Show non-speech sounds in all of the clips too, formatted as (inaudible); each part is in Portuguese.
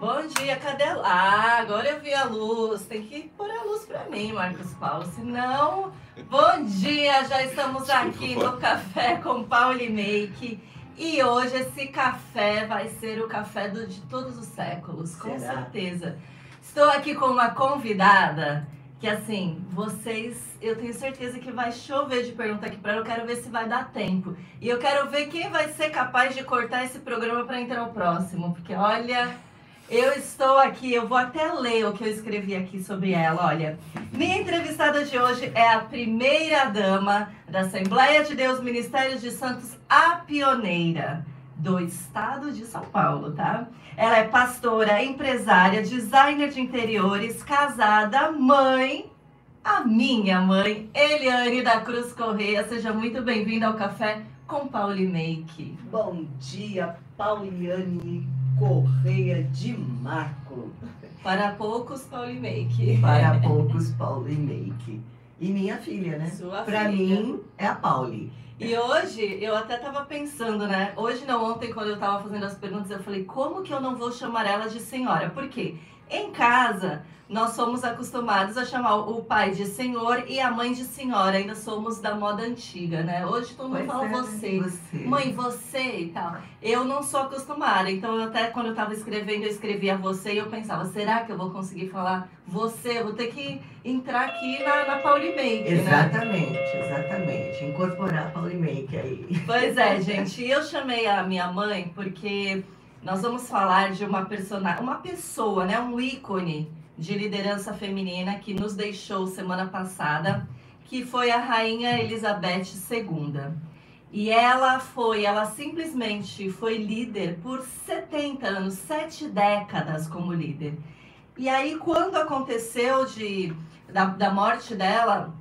Bom dia, cadê a... Ah, agora eu vi a luz. Tem que pôr a luz pra mim, Marcos Paulo. Senão. Bom dia, já estamos aqui no Café com Paulo e Make. E hoje esse café vai ser o café do- de todos os séculos, com Será? certeza. Estou aqui com uma convidada que, assim, vocês, eu tenho certeza que vai chover de pergunta aqui para ela. Eu quero ver se vai dar tempo. E eu quero ver quem vai ser capaz de cortar esse programa para entrar no próximo, porque olha. Eu estou aqui, eu vou até ler o que eu escrevi aqui sobre ela. Olha, minha entrevistada de hoje é a primeira dama da Assembleia de Deus Ministérios de Santos, a pioneira do estado de São Paulo, tá? Ela é pastora, empresária, designer de interiores, casada, mãe, a minha mãe, Eliane da Cruz Correia. Seja muito bem-vinda ao Café com Pauli Make. Bom dia, Pauliane Correia de Marco. Para poucos, Pauli Make. Para (laughs) poucos, Pauli Make. E minha filha, né? Sua Pra filha. mim, é a Pauli. E hoje, eu até tava pensando, né? Hoje não, ontem, quando eu tava fazendo as perguntas, eu falei, como que eu não vou chamar ela de senhora? Por quê? Em casa, nós somos acostumados a chamar o pai de senhor e a mãe de senhora. Ainda somos da moda antiga, né? Hoje todo mundo Pois fala é, você. você. Mãe, você e tal. Eu não sou acostumada, então eu até quando eu tava escrevendo, eu escrevia você e eu pensava, será que eu vou conseguir falar você? Eu vou ter que entrar aqui na, na Pauli Make, né? Exatamente, exatamente. Incorporar a Pauli Make aí. Pois é, gente. E eu chamei a minha mãe porque nós vamos falar de uma personagem, uma pessoa, né, um ícone de liderança feminina que nos deixou semana passada, que foi a rainha Elizabeth II. E ela foi, ela simplesmente foi líder por 70 anos, sete décadas como líder. E aí, quando aconteceu de, da, da morte dela,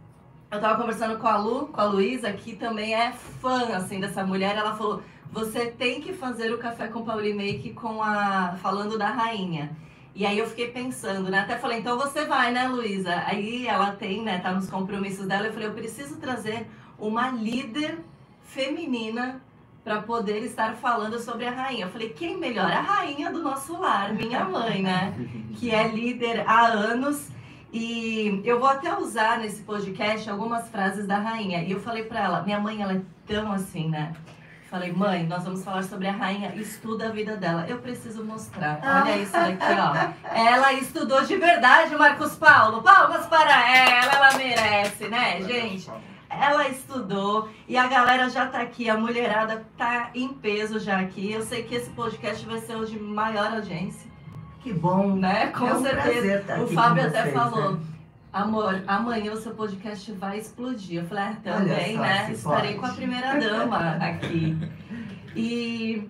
eu tava conversando com a Lu, com a Luísa, que também é fã, assim, dessa mulher. Ela falou, você tem que fazer o Café com Pauli Make com a... falando da rainha. E aí eu fiquei pensando, né? Até falei, então você vai, né, Luísa? Aí ela tem, né, tá nos compromissos dela. Eu falei, eu preciso trazer uma líder feminina para poder estar falando sobre a rainha. Eu falei, quem melhor? A rainha do nosso lar, minha mãe, né? (laughs) Que é líder há anos. E eu vou até usar nesse podcast algumas frases da rainha. E eu falei para ela, minha mãe, ela é tão assim, né? Falei, mãe, nós vamos falar sobre a rainha, estuda a vida dela. Eu preciso mostrar. Olha isso daqui, ó. Ela estudou de verdade, Marcos Paulo. Palmas para ela, ela merece, né, gente? Ela estudou e a galera já tá aqui, a mulherada tá em peso já aqui. Eu sei que esse podcast vai ser o de maior audiência, Que bom. né? Com é um certeza. prazer estar O Fábio com até vocês, falou, né? Amor, amanhã o seu podcast vai explodir. Eu falei, ah, também, né? Estarei com a primeira dama aqui. E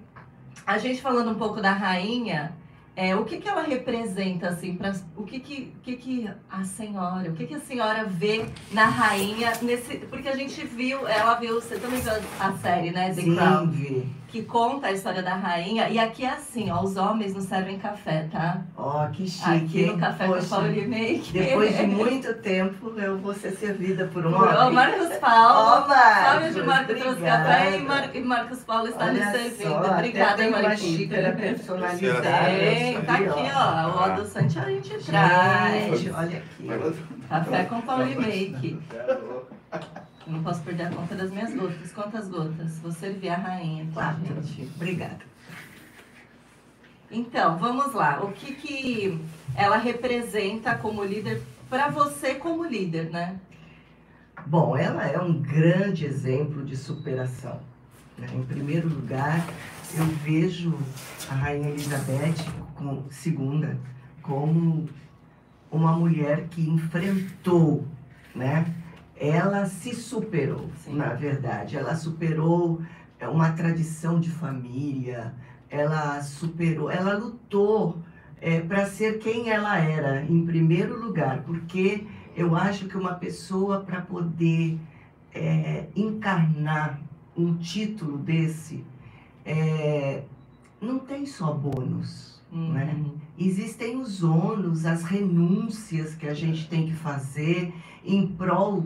a gente falando um pouco da rainha, é, o que, que ela representa, assim, pra, o que, que, que, que a senhora, o que, que a senhora vê na rainha nesse. Porque a gente viu, ela viu, você também viu a, a série, né? The Sim, Crown Vi. Que conta a história da rainha. E aqui é assim, ó, os homens não servem café, tá? Ó, que chique. Aqui no? Café com Poxa, Pauli Make. Depois de muito tempo, eu vou ser servida por um Ô, homem. Marcos Paulo. Ó, Marcos, Fábio de Marcos trouxe café e, Mar- e Marcos Paulo está Olha me servindo. só, Obrigada, tem uma Marquinhos. xícara personalizada. Tem, tá aqui, ó. O adoçante a gente traz. Olha aqui. Café com Pauli Make. Eu não posso perder a conta das minhas gotas. Quantas gotas? Vou servir a rainha, Quatro. gente? Obrigada. Então, vamos lá. O que, que ela representa como líder, para você como líder, né? Bom, ela é um grande exemplo de superação. né? Em primeiro lugar, eu vejo a Rainha Elizabeth com, II como uma mulher que enfrentou, né? Ela se superou, Sim. na verdade. Ela superou é, uma tradição de família, ela superou, ela lutou para ser quem ela era, em primeiro lugar, porque eu acho que uma pessoa, para poder é, encarnar um título desse, é, não tem só bônus. Né? Uhum. Existem os ônus, as renúncias que a gente tem que fazer em prol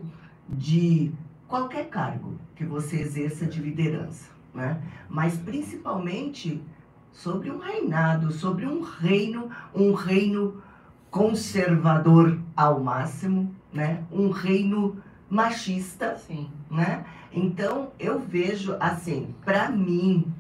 de qualquer cargo que você exerça de liderança. né? Mas principalmente sobre um reinado, sobre um reino, um reino conservador ao máximo, né? Um reino machista, Sim. né? Então eu vejo assim, para mim,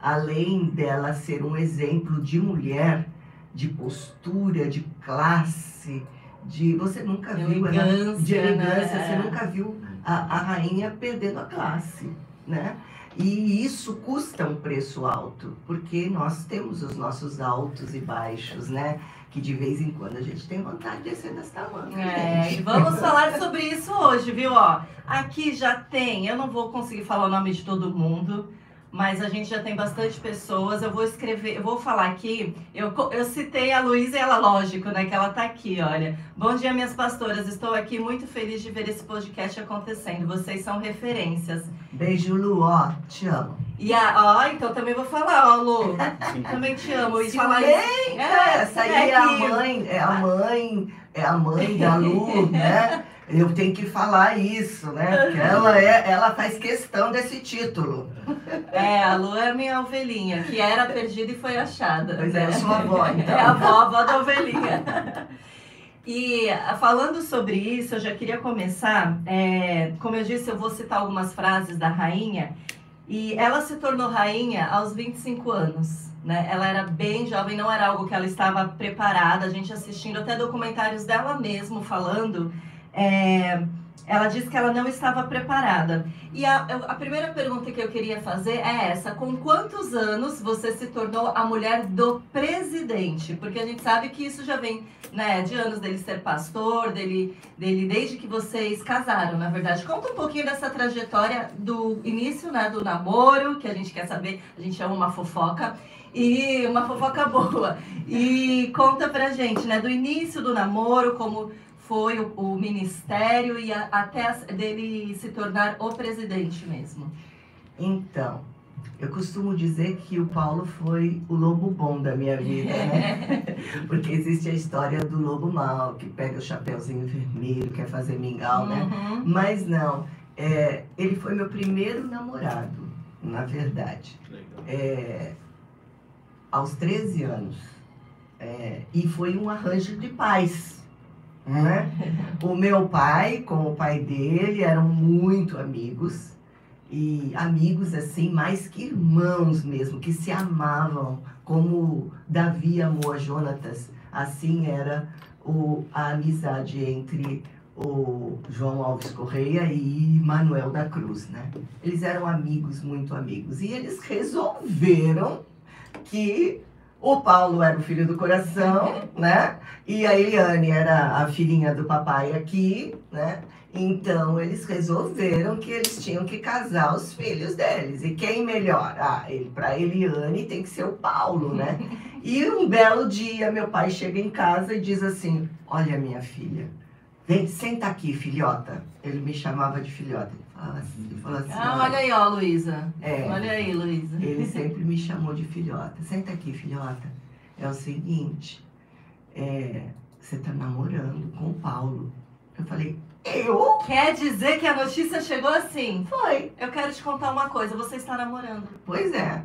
além dela ser um exemplo de mulher, de postura, de classe, de você nunca viu ela Elegância, de elegância, né? você nunca viu a, a rainha perdendo a classe, né? E isso custa um preço alto, porque nós temos os nossos altos e baixos, né? Que de vez em quando a gente tem vontade de descer dessa tamanho. É, e vamos falar sobre isso hoje, viu? Ó, aqui já tem, eu não vou conseguir falar o nome de todo mundo, mas a gente já tem bastante pessoas. Eu vou escrever, eu vou falar aqui. Eu, eu citei a Luísa e ela, lógico, né? Que ela tá aqui, olha. Bom dia, minhas pastoras. Estou aqui muito feliz de ver esse podcast acontecendo. Vocês são referências. Beijo, Lu, ó, te amo. E a, ó, então também vou falar, ó, Lu. (laughs) Também te amo. E falar isso. É, Essa aí é, é a mãe, é a mãe, é a mãe da Lu, (laughs) né? Eu tenho que falar isso, né? Porque ela, é, ela faz questão desse título. É, a Lu é minha ovelhinha, que era perdida e foi achada. Pois é, né? eu sou a avó, então. É a avó, a avó da ovelhinha. E ah, falando sobre isso, eu já queria começar. é, como eu disse, eu vou citar algumas frases da rainha. E ela se tornou rainha aos 25 anos. Né? Ela era bem jovem, não era algo que ela estava preparada. A gente assistindo até documentários dela mesmo falando. É, ela disse que ela não estava preparada. E a, a primeira pergunta que eu queria fazer é essa: com quantos anos você se tornou a mulher do presidente? Porque a gente sabe que isso já vem né, de anos dele ser pastor, dele, dele desde que vocês casaram, na verdade. Conta um pouquinho dessa trajetória do início né, do namoro, que a gente quer saber, a gente ama uma fofoca. E uma fofoca boa. E conta pra gente, né, do início do namoro, como foi o, o ministério e a- até as- dele se tornar o presidente mesmo. Então, eu costumo dizer que o Paulo foi o lobo bom da minha vida, né? (laughs) Porque existe a história do lobo mau, que pega o chapeuzinho vermelho, quer fazer mingau, né? Uhum. Mas não, é, ele foi meu primeiro namorado, na verdade. Legal. É, aos 13 anos. É, e foi um arranjo de paz. Né? (laughs) O meu pai com o pai dele eram muito amigos. E amigos assim, mais que irmãos mesmo, que se amavam, como Davi amou a Jonatas. Assim era o, a amizade entre o João Alves Correia e Manuel da Cruz, né? Eles eram amigos, muito amigos. E eles resolveram que o Paulo era o filho do coração, (laughs) né? E a Eliane era a filhinha do papai aqui, né? Então eles resolveram que eles tinham que casar os filhos deles. E quem melhor? Ah, ele, para Eliane tem que ser o Paulo, né? (laughs) E um belo dia meu pai chega em casa e diz assim: Olha, minha filha, vem, senta aqui, filhota. Ele me chamava de filhota. Ele falava assim, ele falou assim Ah, olha aí, ó, Luísa. É. Olha aí, Luísa. ele sempre me (laughs) chamou de filhota. Senta aqui, filhota. É o seguinte, é, você tá namorando com o Paulo. Eu falei, eu? Quer dizer que a notícia chegou assim? Foi. Eu quero te contar uma coisa, você está namorando. Pois é,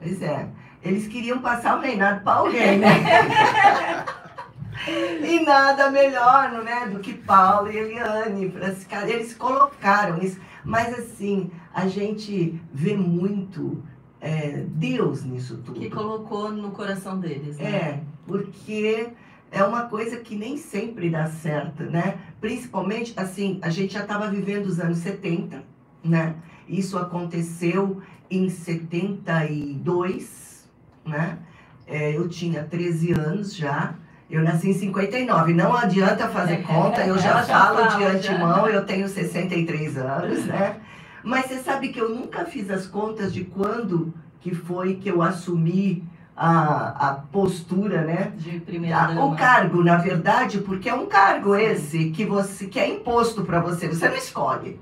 pois é. Eles queriam passar o reinado para alguém, né? (laughs) e nada melhor, né, do que Paulo e Eliane. pra ca- Eles colocaram isso. Mas assim, a gente vê muito é, Deus nisso tudo. Que colocou no coração deles, né? É, porque é uma coisa que nem sempre dá certo, né? Principalmente, assim, a gente já estava vivendo os anos 70, né? Isso aconteceu em 72, né? É, eu tinha 13 anos já. Eu nasci em 59. Não adianta fazer (laughs) conta, eu já já falo de antemão, eu tenho 63 anos, né? Mas você sabe que eu nunca fiz as contas de quando que foi que eu assumi a, a postura, né? De primeira dama. o cargo, na verdade, porque é um cargo esse que você que é imposto para você, você não escolhe,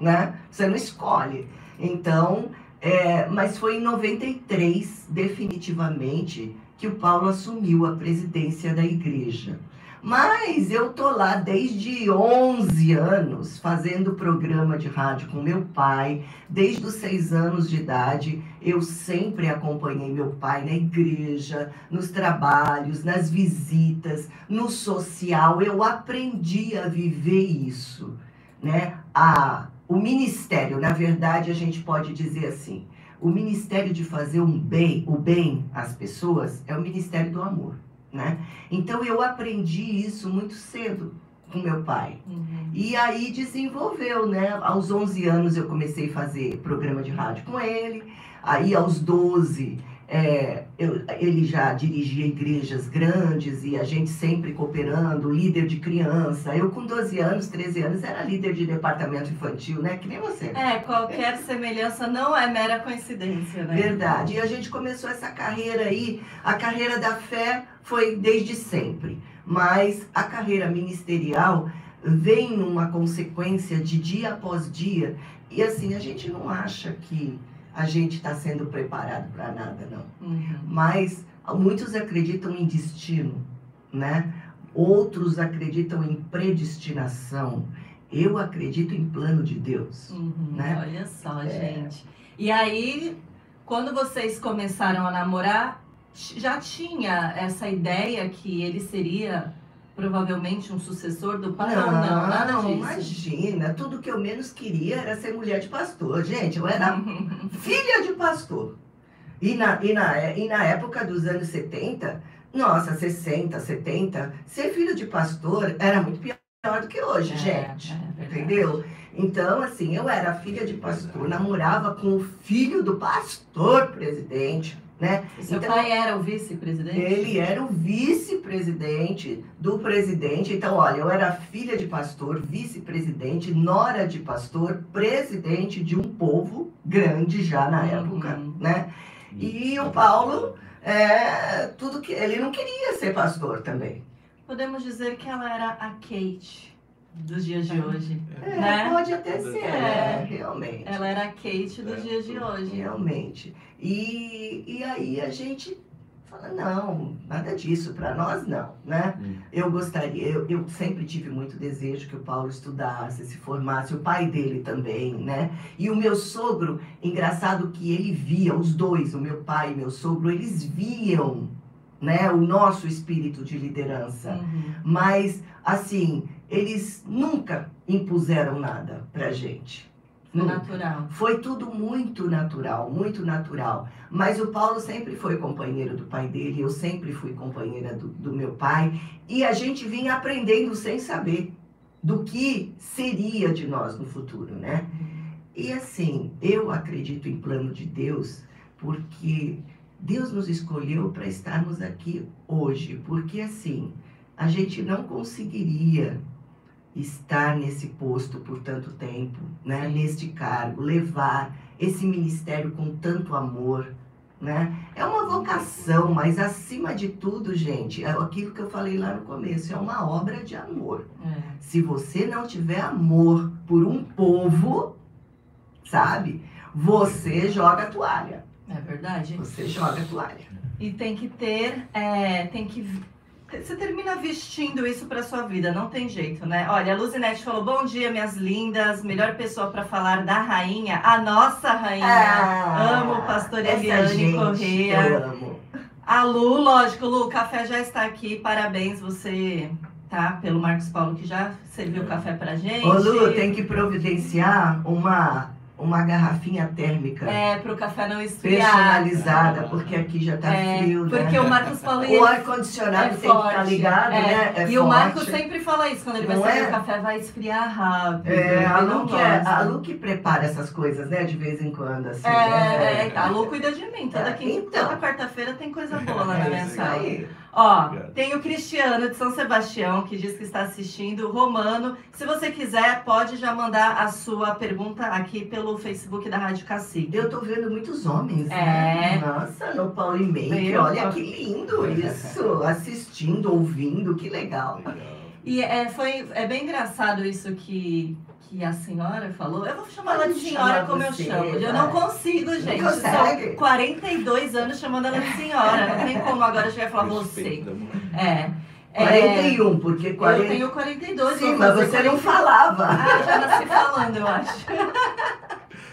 né? Você não escolhe. Então, é, mas foi em 93, definitivamente, que o Paulo assumiu a presidência da igreja. Mas eu tô lá desde 11 anos fazendo programa de rádio com meu pai. Desde os seis anos de idade, eu sempre acompanhei meu pai na igreja, nos trabalhos, nas visitas, no social. Eu aprendi a viver isso, né? A, o ministério, na verdade, a gente pode dizer assim, o ministério de fazer um bem, o bem às pessoas é o ministério do amor, né? Então eu aprendi isso muito cedo com meu pai. Uhum. E aí desenvolveu, né? Aos 11 anos eu comecei a fazer programa de rádio com ele. Aí aos 12 é, eu- ele já dirigia igrejas grandes e a gente sempre cooperando, líder de criança. Eu com 12 anos, 13 anos, era líder de departamento infantil, né? Que nem você. É, qualquer semelhança não é mera coincidência, né? Verdade. E a gente começou essa carreira aí. A carreira da fé foi desde sempre. Mas a carreira ministerial vem numa consequência de dia após dia. E assim, a gente não acha que a gente está sendo preparado para nada, não. Uhum. Mas muitos acreditam em destino, né? Outros acreditam em predestinação. Eu acredito em plano de Deus. Uhum, né? Olha só, É. gente. E aí, quando vocês começaram a namorar, já tinha essa ideia que ele seria provavelmente um sucessor do pai? não, nada não, disso. imagina. Tudo que eu menos queria era ser mulher de pastor. Gente, eu era (laughs) filha de pastor. E na, e, na, e na época dos anos 70, nossa, 60, 70, ser filho de pastor era muito pior do que hoje, É, gente. é. Entendeu? Então, assim, eu era filha de pastor, namorava com o filho do pastor presidente, né? Seu Então, pai era o vice-presidente? Ele era o vice-presidente do presidente. Então, olha, eu era filha de pastor, vice-presidente, nora de pastor, presidente de um povo grande já na Uhum. época, né? E o Paulo, é, tudo que ele não queria ser pastor também. Podemos dizer que ela era a Kate dos dias de hoje. É, Né? Pode até ser, É. é, realmente. Ela era a Kate dos É. dias de hoje. Realmente. E, e aí a gente fala, não, nada disso, para nós não, né? Hum. Eu gostaria, eu, eu sempre tive muito desejo que o Paulo estudasse, se formasse, o pai dele também, né? E o meu sogro, engraçado que ele via, os dois, o meu pai e meu sogro, eles viam, né, o nosso espírito de liderança. Uhum. Mas, assim, eles nunca impuseram nada pra gente. Foi natural. Foi tudo muito natural, muito natural. Mas o Paulo sempre foi companheiro do pai dele, eu sempre fui companheira do, do meu pai. E a gente vinha aprendendo sem saber do que seria de nós no futuro, né? E assim, eu acredito em plano de Deus, porque Deus nos escolheu para estarmos aqui hoje. Porque assim, a gente não conseguiria estar nesse posto por tanto tempo, né? Neste cargo, levar esse ministério com tanto amor, né? É uma vocação, mas acima de tudo, gente, é aquilo que eu falei lá no começo, é uma obra de amor. É. Se você não tiver amor por um povo, sabe? Você joga a toalha. É verdade. Você joga a toalha. E tem que ter, é, tem que. Você termina vestindo isso para sua vida, não tem jeito, né? Olha, a Luzinete falou: Bom dia, minhas lindas. Melhor pessoa para falar da rainha, a nossa rainha. Amo o pastor Ah, Eliane Corrêa. Eu amo. A Lu, lógico, Lu, o café já está aqui. Parabéns, você, tá? Pelo Marcos Paulo que já serviu o café pra gente. Ô Lu, tem que providenciar uma, uma garrafinha térmica É, pro café não esfriar. personalizada, porque aqui já tá É, frio, né? porque o Marcos Paulo O ele ar-condicionado é tem que estar forte, ligado, é. né? É e o Marcos forte. sempre fala isso, quando ele vai servir é? o café, vai esfriar rápido. É, a Lu, que é, a Lu que prepara essas coisas, né? De vez em quando, assim. É, né? é, a Lu cuida de mim. Toda, quinta, então. toda quarta-feira tem coisa boa lá na É minha isso aí. Ó, Obrigado. tem o Cristiano de São Sebastião que diz que está assistindo. Romano, se você quiser, pode já mandar a sua pergunta aqui pelo Facebook da Rádio Cacique. Eu tô vendo muitos homens, É. né? Nossa, no Paulo e Make, Eu- olha que lindo isso. (laughs) Assistindo, ouvindo, que legal. Legal. E é, foi, é bem engraçado isso que, que a senhora falou. Eu vou chamar ela de senhora como eu você, chamo. Eu não vai. consigo, gente. consegue? São 42 anos chamando ela de senhora. Não tem como agora chegar e falar você. É. 41, porque 40... Eu tenho 42. Sim, mas você não 40. falava. Ah, já nasci falando, eu acho.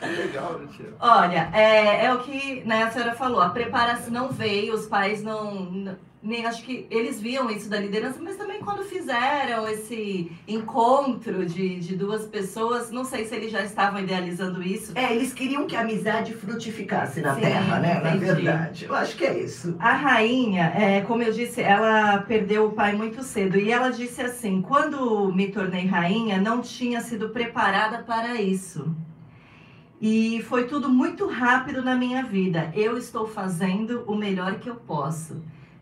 Legal, né, tia? Olha, é, é o que né, a senhora falou, a preparação não veio, os pais não, nem acho que eles viam isso da liderança, mas também quando fizeram esse encontro de, de duas pessoas, não sei se eles já estavam idealizando isso. É, eles queriam que a amizade frutificasse na Sim, Terra, né? Na entendi. verdade. Eu acho que é isso. A rainha, é, como eu disse, ela perdeu o pai muito cedo e ela disse assim: quando me tornei rainha, não tinha sido preparada para isso. E foi tudo muito rápido na minha vida. Eu estou fazendo o melhor que eu posso.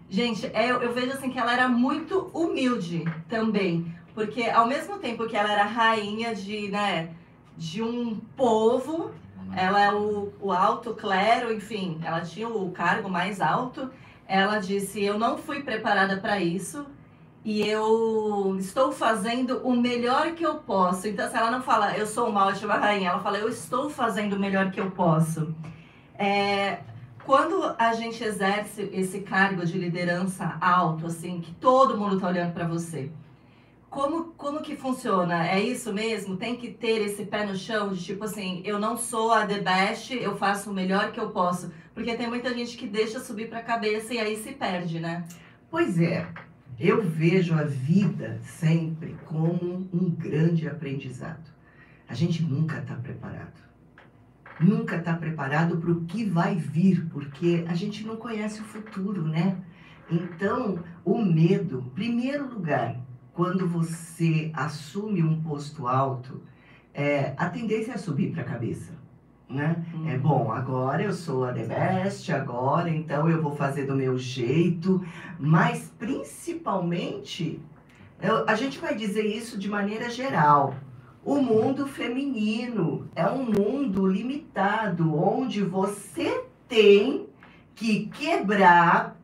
Gente, é, eu, vejo assim que ela era muito humilde também, porque ao mesmo tempo que ela era rainha de, né, de um povo, ela é o, o alto clero, enfim, ela tinha o cargo mais alto. Ela disse: Eu não fui preparada para isso e eu estou fazendo o melhor que eu posso. Então, se ela não fala, eu sou uma ótima rainha, ela fala, eu estou fazendo o melhor que eu posso. É, quando a gente exerce esse cargo de liderança alto, assim, que todo mundo está olhando para você, como, como que funciona? É isso mesmo? Tem que ter esse pé no chão de tipo assim, eu não sou a the best, eu faço o melhor que eu posso. Porque tem muita gente que deixa subir para a cabeça e aí se perde, né? Pois é, eu vejo a vida sempre como um grande aprendizado. A gente nunca está preparado. Nunca está preparado para o que vai vir, porque a gente não conhece o futuro, né? Então, o medo, em primeiro lugar, quando você assume um posto alto, é, a tendência é subir para a cabeça, né? É bom, agora eu sou a The Best, agora então eu vou fazer do meu jeito, mas principalmente, eu- a gente vai dizer isso de maneira geral. O mundo feminino é um mundo limitado, onde você tem que quebrar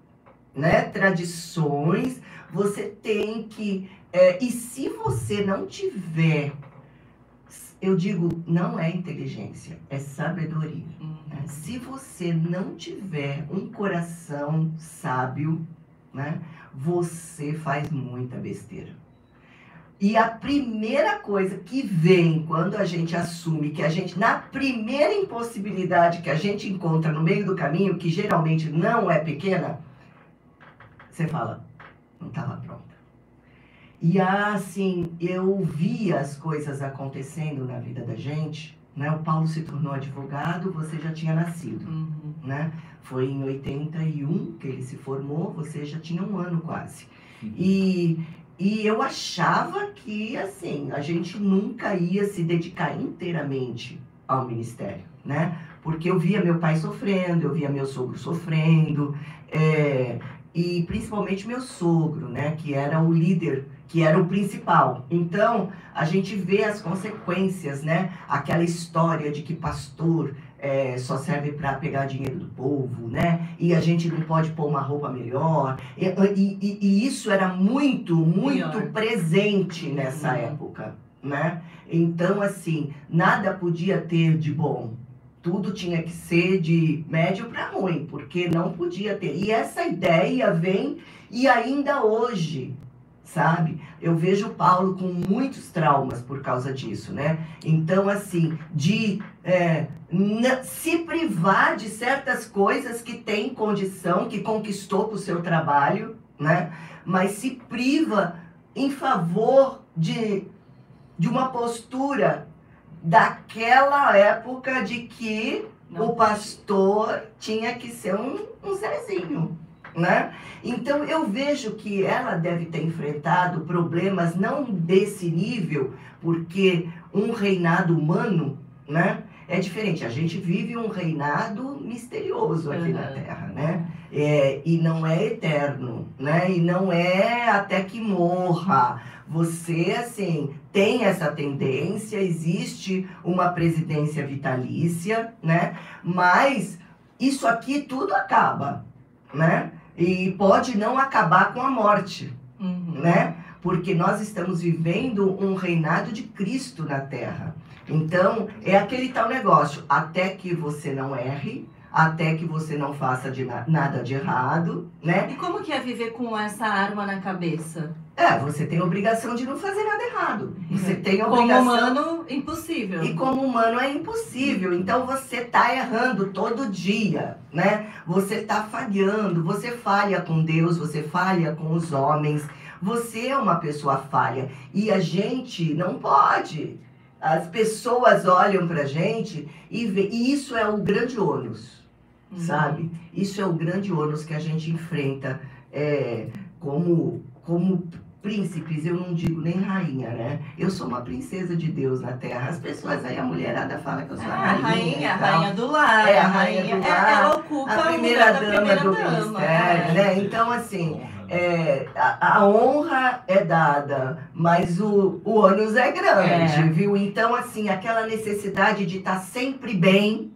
né, tradições, você tem que. é, e se você não tiver, eu digo, não é inteligência, é sabedoria. Uhum. né? Se você não tiver um coração sábio, né, você faz muita besteira. E a primeira coisa que vem quando a gente assume que a gente, na primeira impossibilidade que a gente encontra no meio do caminho, que geralmente não é pequena, você fala, não estava pronta. E assim, eu vi as coisas acontecendo na vida da gente, né? O Paulo se tornou advogado, você já tinha nascido, Uhum. né? Foi em 81 que ele se formou, você já tinha um ano quase. E, e eu achava que, assim, a gente nunca ia se dedicar inteiramente ao ministério, né? Porque eu via meu pai sofrendo, eu via meu sogro sofrendo, é, e principalmente meu sogro, né? Que era o líder, que era o principal. Então, a gente vê as consequências, né? Aquela história de que pastor é, só serve para pegar dinheiro do povo, né? E a gente não pode pôr uma roupa melhor. E, e- e- isso era muito, muito Pior. presente nessa Uhum. época, né? Então, assim, nada podia ter de bom. Tudo tinha que ser de médio para ruim, porque não podia ter. E essa ideia vem e ainda hoje, sabe? Eu vejo Paulo com muitos traumas por causa disso, né? Então, assim, de é, se privar de certas coisas que tem condição, que conquistou com o seu trabalho, né? Mas se priva em favor de, de uma postura daquela época de que Não. o pastor tinha que ser um, um Zezinho, né? Então eu vejo que ela deve ter enfrentado problemas não desse nível, porque um reinado humano, né? É diferente. A gente vive um reinado misterioso aqui na Uhum. Terra, né? É, e não é eterno, né? E não é até que morra. Você, assim, tem essa tendência, existe uma presidência vitalícia, né? Mas isso aqui tudo acaba, né? E pode não acabar com a morte, Uhum. né? Porque nós estamos vivendo um reinado de Cristo na Terra. Então, é aquele tal negócio, até que você não erre, até que você não faça de na- nada de errado, né? E como que é viver com essa arma na cabeça? É, você tem a obrigação de não fazer nada errado. Você tem a Como obrigação. humano, impossível. E como humano é impossível. Então você tá errando todo dia, né? Você tá falhando, você falha com Deus, você falha com os homens. Você é uma pessoa falha e a gente não pode. As pessoas olham pra gente e vê, e isso é o grande ônus, Uhum. sabe? Isso é o grande ônus que a gente enfrenta é, como como príncipes, eu não digo nem rainha, né? Eu sou uma princesa de Deus na Terra. As pessoas aí, a mulherada fala que eu sou É, a a rainha. rainha, a rainha do lar. É, a rainha do é, lar, ela ocupa a primeira da dama primeira do dama, ministério, é. né? Então, assim, é, a, a honra é dada, mas o, o ônus é grande, É. viu? Então, assim, aquela necessidade de estar sempre bem,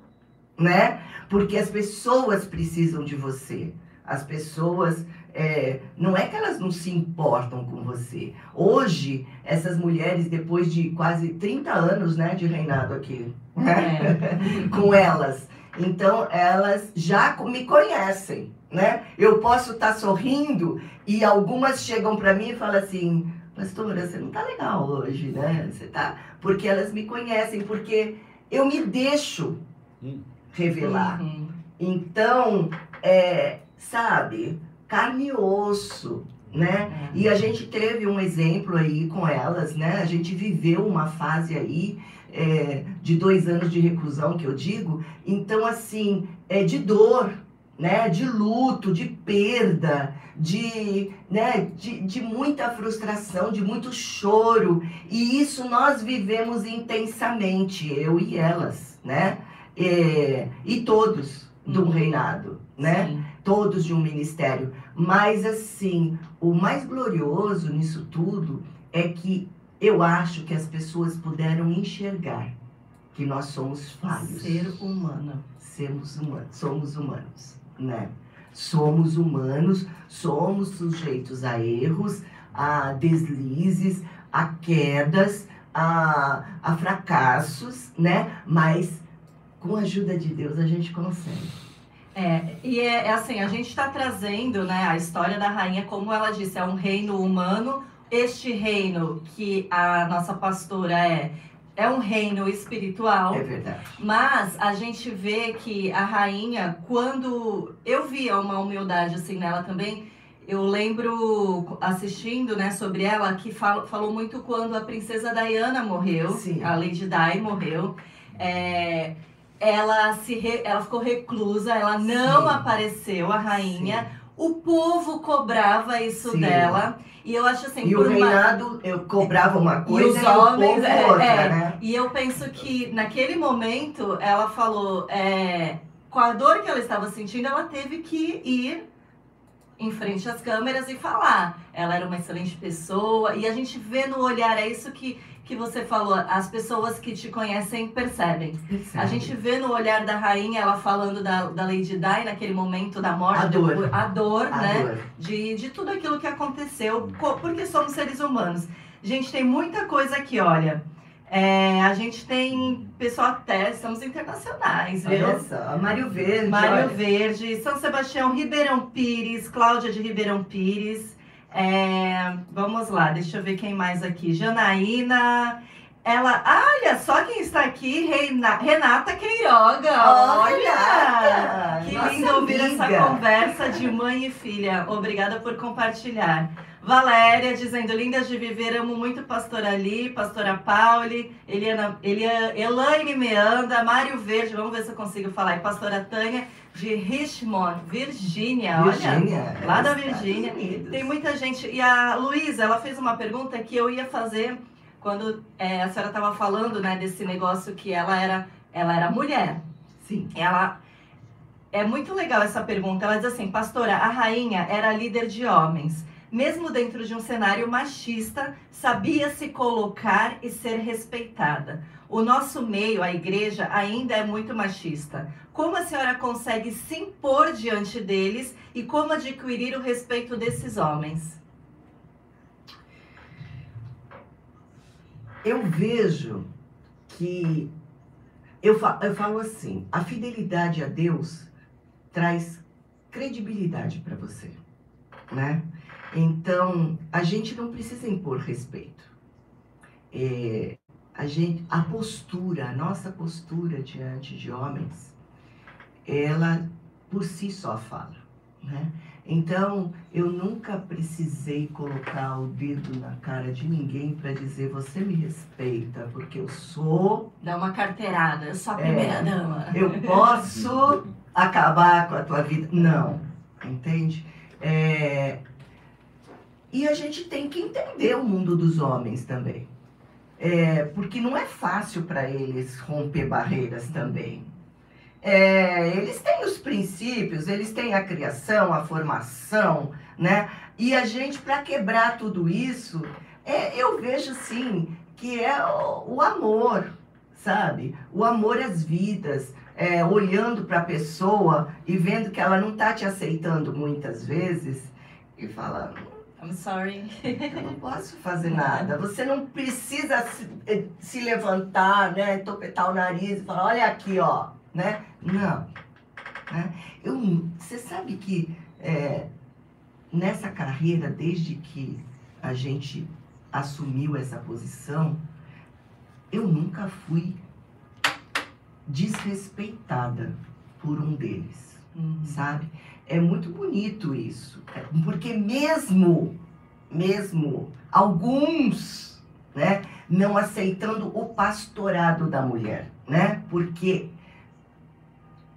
né? Porque as pessoas precisam de você. As pessoas, é, não é que elas não se importam com você. Hoje, essas mulheres, depois de quase 30 anos, né, de reinado aqui, né? É. (laughs) com elas. Então, elas já me conhecem, né? Eu posso estar sorrindo e algumas chegam para mim e falam assim: Pastora, você não tá legal hoje, né? Você tá. Porque elas me conhecem, porque eu me deixo Hum. revelar. Uhum. Então, é, sabe, carne e osso, né? É. E a gente teve um exemplo aí com elas, né? A gente viveu uma fase aí é, de dois anos de reclusão, que eu digo. Então, assim, é de dor, né? De luto, de perda, de, né? de, de muita frustração, de muito choro. E isso nós vivemos intensamente, eu e elas, né? É, e todos de um Uhum. reinado, né? Sim. todos de um ministério. Mas, assim, o mais glorioso nisso tudo é que eu acho que as pessoas puderam enxergar que nós somos falhos. Ser humano. Somos humanos, somos humanos, né? Somos humanos, somos sujeitos a erros, a deslizes, a quedas, a, a fracassos, né? Mas com a ajuda de Deus a gente consegue. É, e é, é assim, a gente está trazendo né, a história da rainha, como ela disse, é um reino humano. Este reino que a nossa pastora é, é um reino espiritual. É verdade. Mas a gente vê que a rainha, quando eu via uma humildade assim nela também, eu lembro assistindo, né, sobre ela que fal- falou muito quando a princesa Diana morreu, Sim. a Lady Di morreu. É, ela se re- ela ficou reclusa, ela não Sim. apareceu, a rainha. O povo cobrava isso Sim. dela. E eu acho assim, E o uma- reinado eu cobrava uma coisa os e, homens, o povo é, outra, é. né? E eu penso que naquele momento ela falou, é, com a dor que ela estava sentindo, ela teve que ir em frente às câmeras e falar. Ela era uma excelente pessoa e a gente vê no olhar, é isso que, que você falou, as pessoas que te conhecem percebem. A gente vê no olhar da rainha, ela falando da, da Lady Di naquele momento da morte, A dor. depois- a dor, A né? dor. de, de tudo aquilo que aconteceu, co- porque somos seres humanos. Gente, tem muita coisa aqui, olha. É, a gente tem pessoal até, estamos internacionais, viu? Olha só, Mário Verde. Mário olha. Verde, São Sebastião, Ribeirão Pires, Cláudia de Ribeirão Pires. É, vamos lá, deixa eu ver quem mais aqui. Janaína. Ela, olha só quem está aqui, Reina- Renata Queiroga. Oh, olha! Renata, Que nossa lindo ouvir essa conversa de mãe e filha. Obrigada por compartilhar. Valéria dizendo, lindas de viver, amo muito Pastora Ali, Pastora Pauli, Eliana, Elia, Elaine Meanda, Mário Verde, vamos ver se eu consigo falar, e Pastora Tânia de Richmond, Virgínia, olha. Virgínia. lá da é, Virgínia. Tem muita gente. E a Luísa, ela fez uma pergunta que eu ia fazer quando é, a senhora estava falando, né, desse negócio que ela era, ela era mulher. Sim. Ela é muito legal essa pergunta. Ela diz assim, pastora, a rainha era líder de homens. Mesmo dentro de um cenário machista, sabia se colocar e ser respeitada. O nosso meio, a igreja, ainda é muito machista. Como a senhora consegue se impor diante deles e como adquirir o respeito desses homens? Eu vejo que. Eu, fa- eu falo assim: a fidelidade a Deus traz credibilidade para você, né? Então, a gente não precisa impor respeito. É, a, gente, a postura, a nossa postura diante de homens, ela por si só fala, né? Então, eu nunca precisei colocar o dedo na cara de ninguém para dizer você me respeita, porque eu sou. Dá uma carteirada, eu sou a primeira É. dama. Eu posso acabar com a tua vida. Não, entende? É, E a gente tem que entender o mundo dos homens também. É, porque não é fácil para eles romper barreiras também. É, eles têm os princípios, eles têm a criação, a formação, né? E a gente, para quebrar tudo isso, é, eu vejo assim que é o, o amor, sabe? O amor às vidas, é, olhando para a pessoa e vendo que ela não está te aceitando muitas vezes e fala, I'm sorry. eu não posso fazer nada. Você não precisa se, eh, se levantar, né? Topetar o nariz e falar, olha aqui, ó. Né? Não. Né? Eu, você sabe que é, nessa carreira, desde que a gente assumiu essa posição, eu nunca fui desrespeitada por um deles Uhum. sabe? É muito bonito isso, porque mesmo, mesmo alguns, né, não aceitando o pastorado da mulher, né? Porque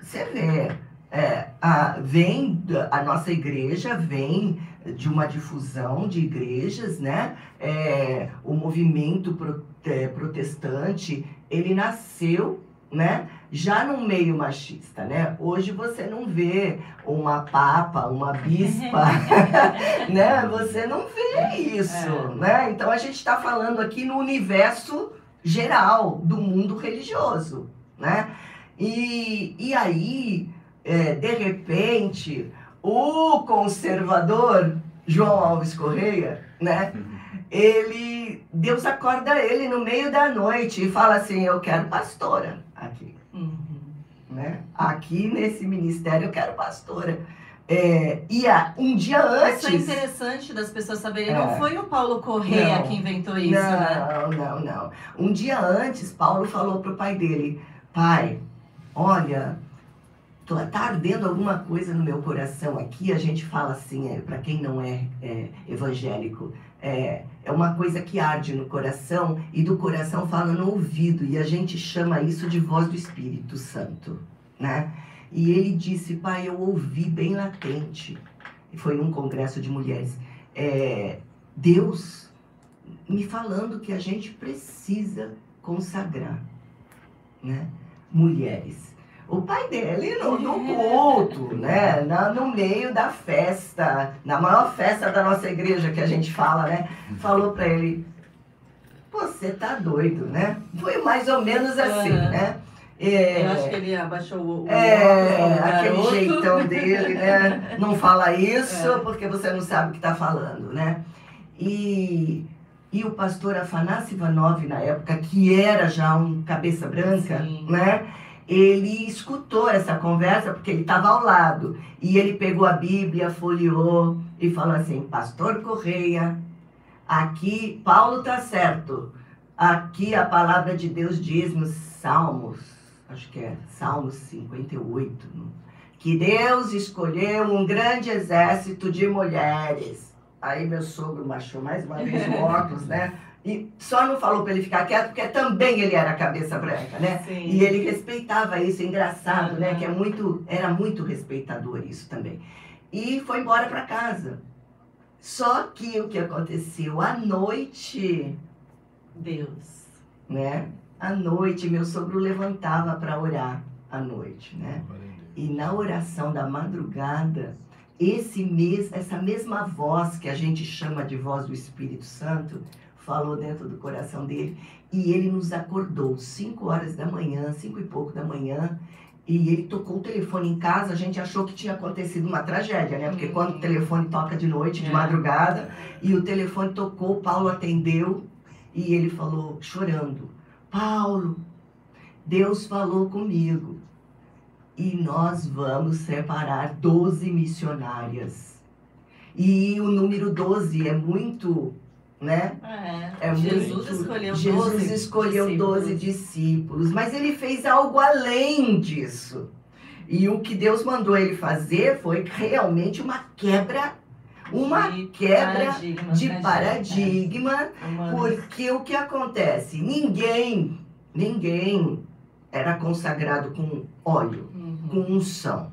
você vê, é, a, vem a nossa igreja vem de uma difusão de igrejas, né? É, o movimento pro- é, protestante ele nasceu, né? Já no meio machista, né? Hoje você não vê uma papa, uma bispa, (laughs) né? Você não vê isso, É. né? Então a gente está falando aqui no universo geral do mundo religioso, né? E, e aí, é, de repente, o conservador João Alves Correia, né? Ele, Deus acorda ele no meio da noite e fala assim, eu quero pastora aqui Uhum. né? Aqui nesse ministério eu quero pastora. É, e a- um dia Isso é antes. interessante das pessoas saberem. É. Não foi o Paulo Correia Não. que inventou isso, né? não, não, não. Um dia antes, Paulo falou pro pai dele: Pai, olha, tô, tá ardendo alguma coisa no meu coração aqui. A gente fala assim, é, para quem não é, é, evangélico, é, é uma coisa que arde no coração e do coração fala no ouvido. E a gente chama isso de voz do Espírito Santo, né? E ele disse: Pai, eu ouvi bem latente. Foi num congresso de mulheres. É, Deus me falando que a gente precisa consagrar, né? Mulheres. O pai dele no, (laughs) no culto, né? Na- no meio da festa, na maior festa da nossa igreja que a gente fala, né? Falou para ele: Você tá doido, né? Foi mais ou menos assim, Aham. né? É, Eu acho que ele abaixou o, o é, aquele jeitão dele, né? Não fala isso É. porque você não sabe o que está falando, né? E, e o pastor Afanassi Ivanov, na época, que era já um cabeça branca, Sim. né? Ele escutou essa conversa porque ele estava ao lado. E ele pegou a Bíblia, folheou e falou assim: Pastor Correia, aqui Paulo tá certo. Aqui a palavra de Deus diz nos Salmos, acho que é Salmos 58, não? que Deus escolheu um grande exército de mulheres. Aí meu sogro baixou mais uma vez o óculos, né? (laughs) E só não falou para ele ficar quieto, porque também ele era cabeça branca, né? Sim. E ele respeitava isso, engraçado, né? Uhum. Que é muito, era muito respeitador isso também. E foi embora para casa. Só que o que aconteceu à noite, Deus. né? À noite, meu sogro levantava para orar à noite, né? E na oração da madrugada, esse mes, essa mesma voz que a gente chama de voz do Espírito Santo falou dentro do coração dele e ele nos acordou 5 horas da manhã, cinco e pouco da manhã, e ele tocou o telefone em casa, a gente achou que tinha acontecido uma tragédia, né? Porque Uhum. quando o telefone toca de noite, de É. madrugada, e o telefone tocou, Paulo atendeu e ele falou chorando: "Paulo, Deus falou comigo. e nós vamos separar 12 missionárias. E o número 12 é muito, né? É, É Jesus muito- escolheu Jesus 12 escolheu discípulos. 12 discípulos, mas ele fez algo além disso. E o que Deus mandou ele fazer foi realmente uma quebra, uma De quebra de né, paradigma, É, humanos. porque o que acontece? Ninguém, ninguém era consagrado com óleo, Uhum. com unção.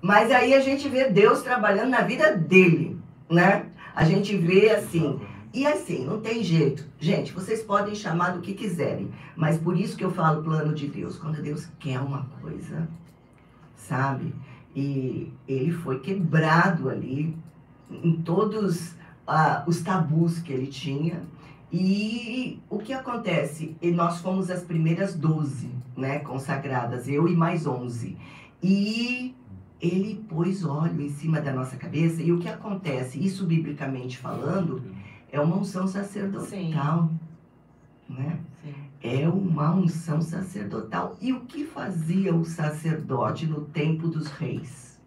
Mas aí a gente vê Deus trabalhando na vida dele, né? A gente vê assim, e assim, não tem jeito. Gente, vocês podem chamar do que quiserem, mas por isso que eu falo plano de Deus. Quando Deus quer uma coisa, sabe? E ele foi quebrado ali em todos ah, os tabus que ele tinha. E o que acontece? E nós fomos as primeiras 12, né, consagradas, eu e mais 11. E ele pôs óleo em cima da nossa cabeça. E o que acontece? Isso biblicamente falando, é uma unção sacerdotal, né? Sim. É uma unção sacerdotal. E o que fazia o sacerdote no tempo dos reis?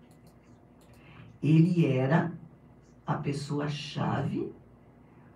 Ele era a pessoa-chave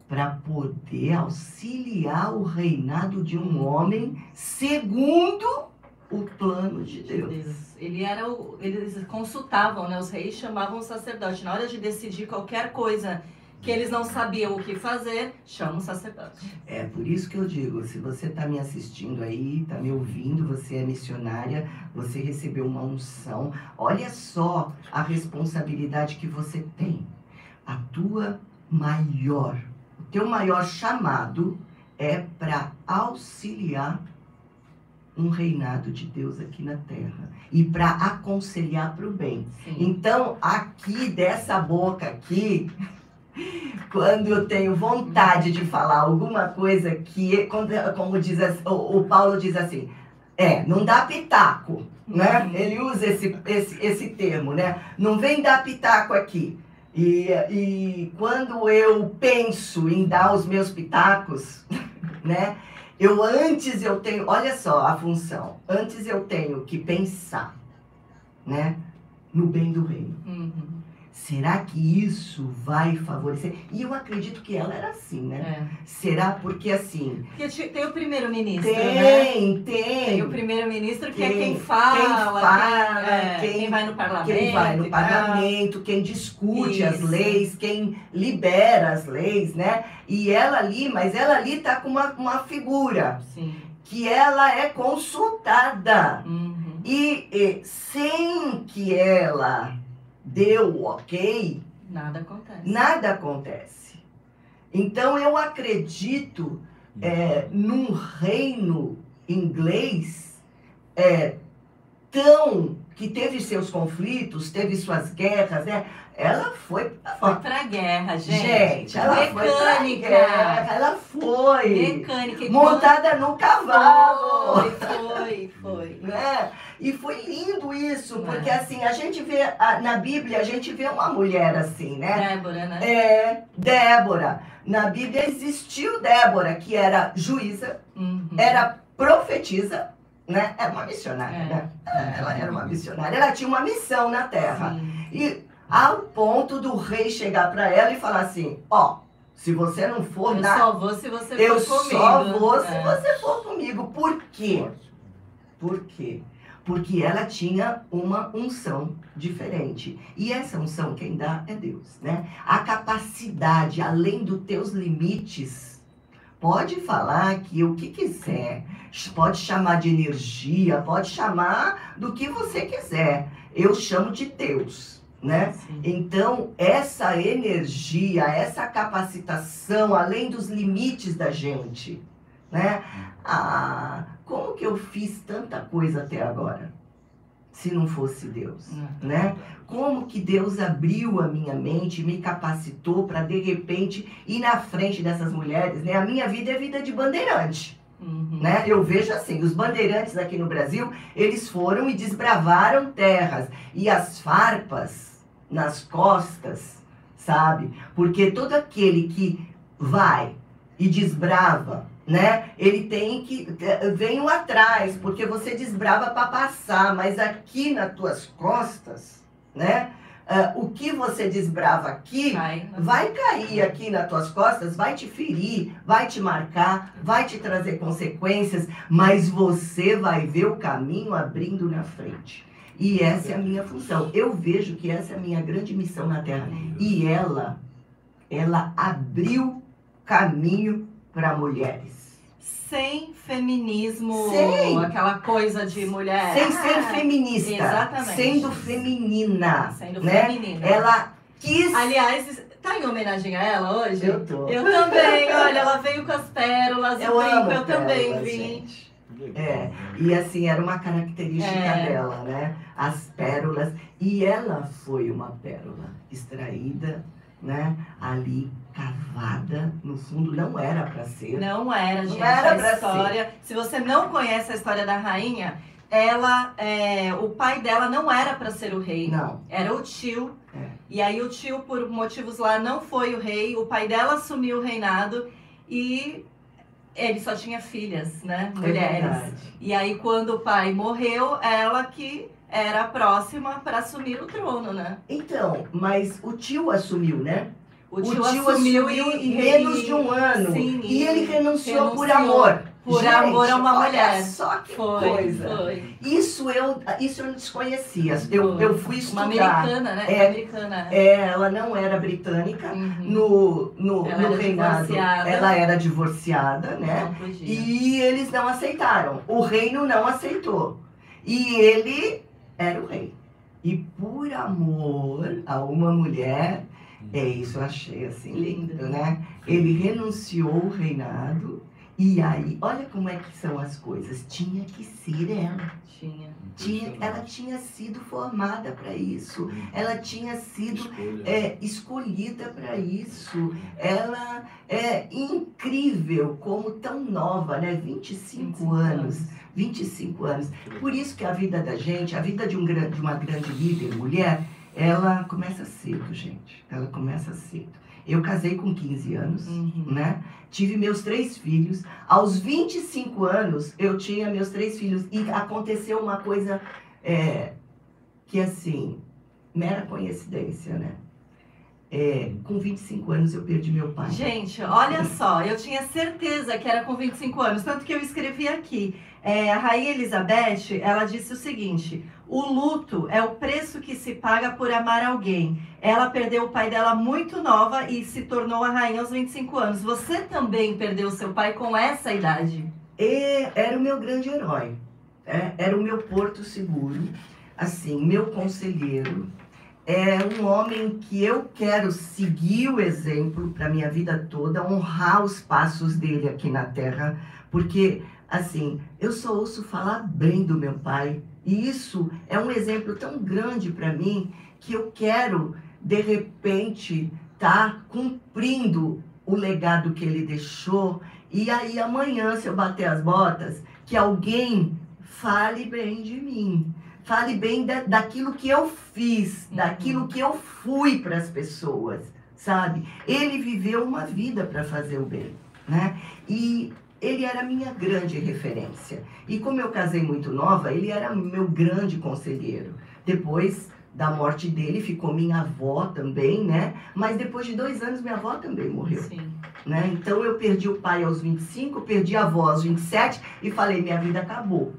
para poder auxiliar o reinado de um homem segundo o plano de Deus. Deus. Ele era o, eles consultavam, né? Os reis chamavam o sacerdote. Na hora de decidir qualquer coisa que eles não sabiam o que fazer, chama o sacerdote. É por isso que eu digo, se você está me assistindo aí, está me ouvindo, você é missionária, você recebeu uma unção, olha só a responsabilidade que você tem. A tua maior, o teu maior chamado é para auxiliar um reinado de Deus aqui na terra e para aconselhar para o bem. Sim. Então, aqui dessa boca aqui, quando eu tenho vontade de falar alguma coisa que, como diz o Paulo diz assim, é, não dá pitaco, né? Uhum. Ele usa esse, esse, esse termo, né? Não vem dar pitaco aqui. E, e quando eu penso em dar os meus pitacos, (laughs) né? Eu antes eu tenho, olha só a função. Antes eu tenho que pensar, né, no bem do reino. Uhum. Será que isso vai favorecer? E eu acredito que ela era assim, né? É. Será porque assim, Porque tem o primeiro-ministro, né? tem, tem. Tem o primeiro-ministro que é Quem- quem fala, quem fala, quem, é, quem- quem vai no parlamento. Quem vai no parlamento, quem discute as Isso. leis, quem libera as leis, né? E ela ali, mas ela ali tá com uma, uma figura Sim. que ela é consultada. Uhum. E, e sem que ela deu ok, Nada acontece. nada acontece. Então eu acredito é, num reino inglês é, tão que teve seus conflitos, teve suas guerras, né? Ela foi, Foi pra guerra, gente. gente, ela foi pra Mecânica. guerra, ela foi Mecânica. Montada no cavalo. Foi, foi, foi. (laughs) né? E foi lindo isso, É. porque assim, a gente vê na Bíblia, a gente vê uma mulher assim, né? Débora, né? É, Débora. Na Bíblia existiu Débora, que era juíza, Uhum. era profetisa, né? Era uma missionária, É. né? Ela era uma missionária, ela tinha uma missão na terra. Sim. E ao ponto do rei chegar para ela e falar assim: ó, se você não for Eu na só vou se você eu for comigo. só vou se É. você for comigo. Por quê? Por quê? Porque ela tinha uma unção diferente. E essa unção quem dá é Deus, né? A capacidade, além dos teus limites, pode falar que o que quiser, pode chamar de energia, pode chamar do que você quiser. Eu chamo de Deus, né? Sim. Então, essa energia, essa capacitação, além dos limites da gente, né? Ah, como que eu fiz tanta coisa até agora? Se não fosse Deus, É. né? Como que Deus abriu a minha mente, me capacitou para de repente ir na frente dessas mulheres, né? A minha vida é vida de bandeirante Uhum. né? Eu vejo assim, os bandeirantes aqui no Brasil, eles foram e desbravaram terras e as farpas nas costas, sabe? Porque todo aquele que vai e desbrava né? Ele tem que venho atrás, porque você desbrava para passar, mas aqui nas tuas costas, né? Uh, o que você desbrava aqui Vai. vai cair aqui nas tuas costas, vai te ferir, vai te marcar, vai te trazer consequências, mas você vai ver o caminho abrindo na frente. E essa é a minha função. Eu vejo que essa é a minha grande missão na Terra. E ela, ela abriu caminho para mulheres. Sem feminismo, Sem. aquela coisa de mulher. Sem ser Ah, feminista, exatamente. sendo feminina. Sendo né? feminina. Ela quis. Aliás, tá em homenagem a ela hoje? Eu tô. Eu também, olha, ela veio com as pérolas, Eu o brinco, eu também vim. gente. É, E assim, era uma característica É. dela, né? As pérolas. E ela foi uma pérola extraída, né? Ali cavada. No fundo, não era para ser. Não era, Não gente, era a pra história. Se você não conhece a história da rainha, ela, é, o pai dela não era para ser o rei. Não. Era o tio. É. E aí o tio, por motivos lá, não foi o rei. O pai dela assumiu o reinado e ele só tinha filhas, né? É Mulheres. verdade. e aí quando o pai morreu, ela que era a próxima para assumir o trono, né? Então, mas o tio assumiu, né? O tio, assumiu, e, e menos de um ano. Sim, e ele renunciou, por renunciou amor. Por Gente, amor a uma olha mulher. Só que Foi, coisa. foi. Isso eu, isso eu desconhecia. Eu, eu fui Uma estudar. americana, né? É. Uma americana. É, ela não era britânica. Uhum. No, no, Ela no era reinado, divorciada. ela era divorciada, né? E eles não aceitaram. O reino não aceitou. E ele era o rei. E por amor a uma mulher, é isso eu achei assim Lindo. né? Ele renunciou o reinado. E aí, olha como é que são as coisas. Tinha que ser ela. Tinha. Tinha, ela tinha sido formada para isso. Ela tinha sido é, escolhida para isso. Ela é incrível como tão nova, né? 25, 25 anos. 25 anos. Por isso que a vida da gente, a vida de, um, de uma grande líder mulher, ela começa cedo, gente. Ela começa cedo. Eu casei com 15 anos, Uhum. né? Tive meus três filhos. Aos 25 anos, eu tinha meus três filhos. E aconteceu uma coisa é, que, assim, mera coincidência, né? É, com 25 anos, eu perdi meu pai. Gente, olha só, eu tinha certeza que era com 25 anos, tanto que eu escrevi aqui. É, a Rainha Elizabeth, ela disse o seguinte: o luto é o preço que se paga por amar alguém. Ela perdeu o pai dela muito nova e se tornou a rainha aos 25 anos. Você também perdeu seu pai com essa idade? E era o meu grande herói. é, era o meu porto seguro. Assim, meu conselheiro. É um homem que eu quero seguir o exemplo para minha vida toda, honrar os passos dele aqui na Terra, porque assim, eu só ouço falar bem do meu pai, e isso é um exemplo tão grande para mim que eu quero de repente estar cumprindo o legado que ele deixou e aí amanhã, se eu bater as botas, que alguém fale bem de mim. Fale bem da, daquilo que eu fiz, Uhum. daquilo que eu fui para as pessoas, sabe? Ele viveu uma vida para fazer o bem, né? E ele era minha grande referência. E como eu casei muito nova, ele era meu grande conselheiro. Depois da morte dele, ficou minha avó também, né? Mas depois de dois anos, minha avó também morreu Sim. né? Então eu perdi o pai aos 25, perdi a avó aos 27 e falei, minha vida acabou,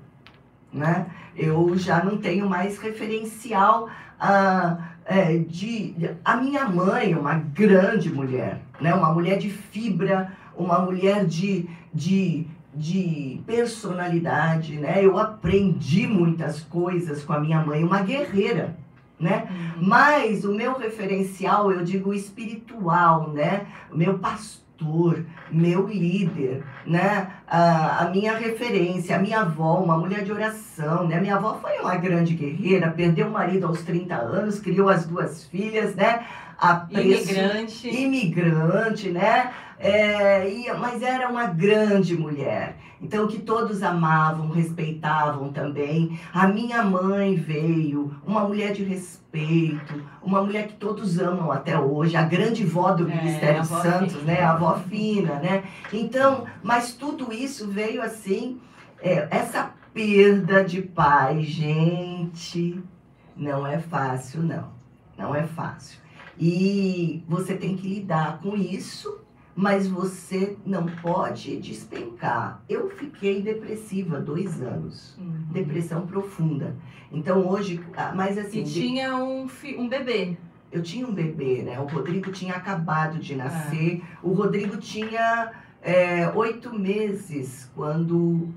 né? Eu já não tenho mais referencial ah, é, de, de- A minha mãe, uma grande mulher, né? Uma mulher de fibra, uma mulher de, de, de personalidade, né? Eu aprendi muitas coisas com a minha mãe, uma guerreira, né? Uhum. Mas o meu referencial, eu digo espiritual, né? O meu pastor, meu líder, né? A, a minha referência, a minha avó, uma mulher de oração, né? Minha avó foi uma grande guerreira, perdeu o marido aos 30 anos, criou as duas filhas, né? A preço- Imigrante. imigrante, né? É, e- mas era uma grande mulher. Então, que todos amavam, respeitavam também. A minha mãe veio, uma mulher de respeito, uma mulher que todos amam até hoje, a grande vó do É, Ministério Santos, fina. né? A avó fina, né? Então, mas tudo isso veio assim, é, essa perda de pai, gente, não é fácil, não. Não é fácil. E você tem que lidar com isso, mas você não pode despencar. Eu fiquei depressiva dois anos, Uhum. depressão profunda. Então hoje, ah, mas assim, E tinha um, fi- um bebê. eu tinha um bebê, né? O Rodrigo tinha acabado de nascer. O Rodrigo tinha é, oito meses quando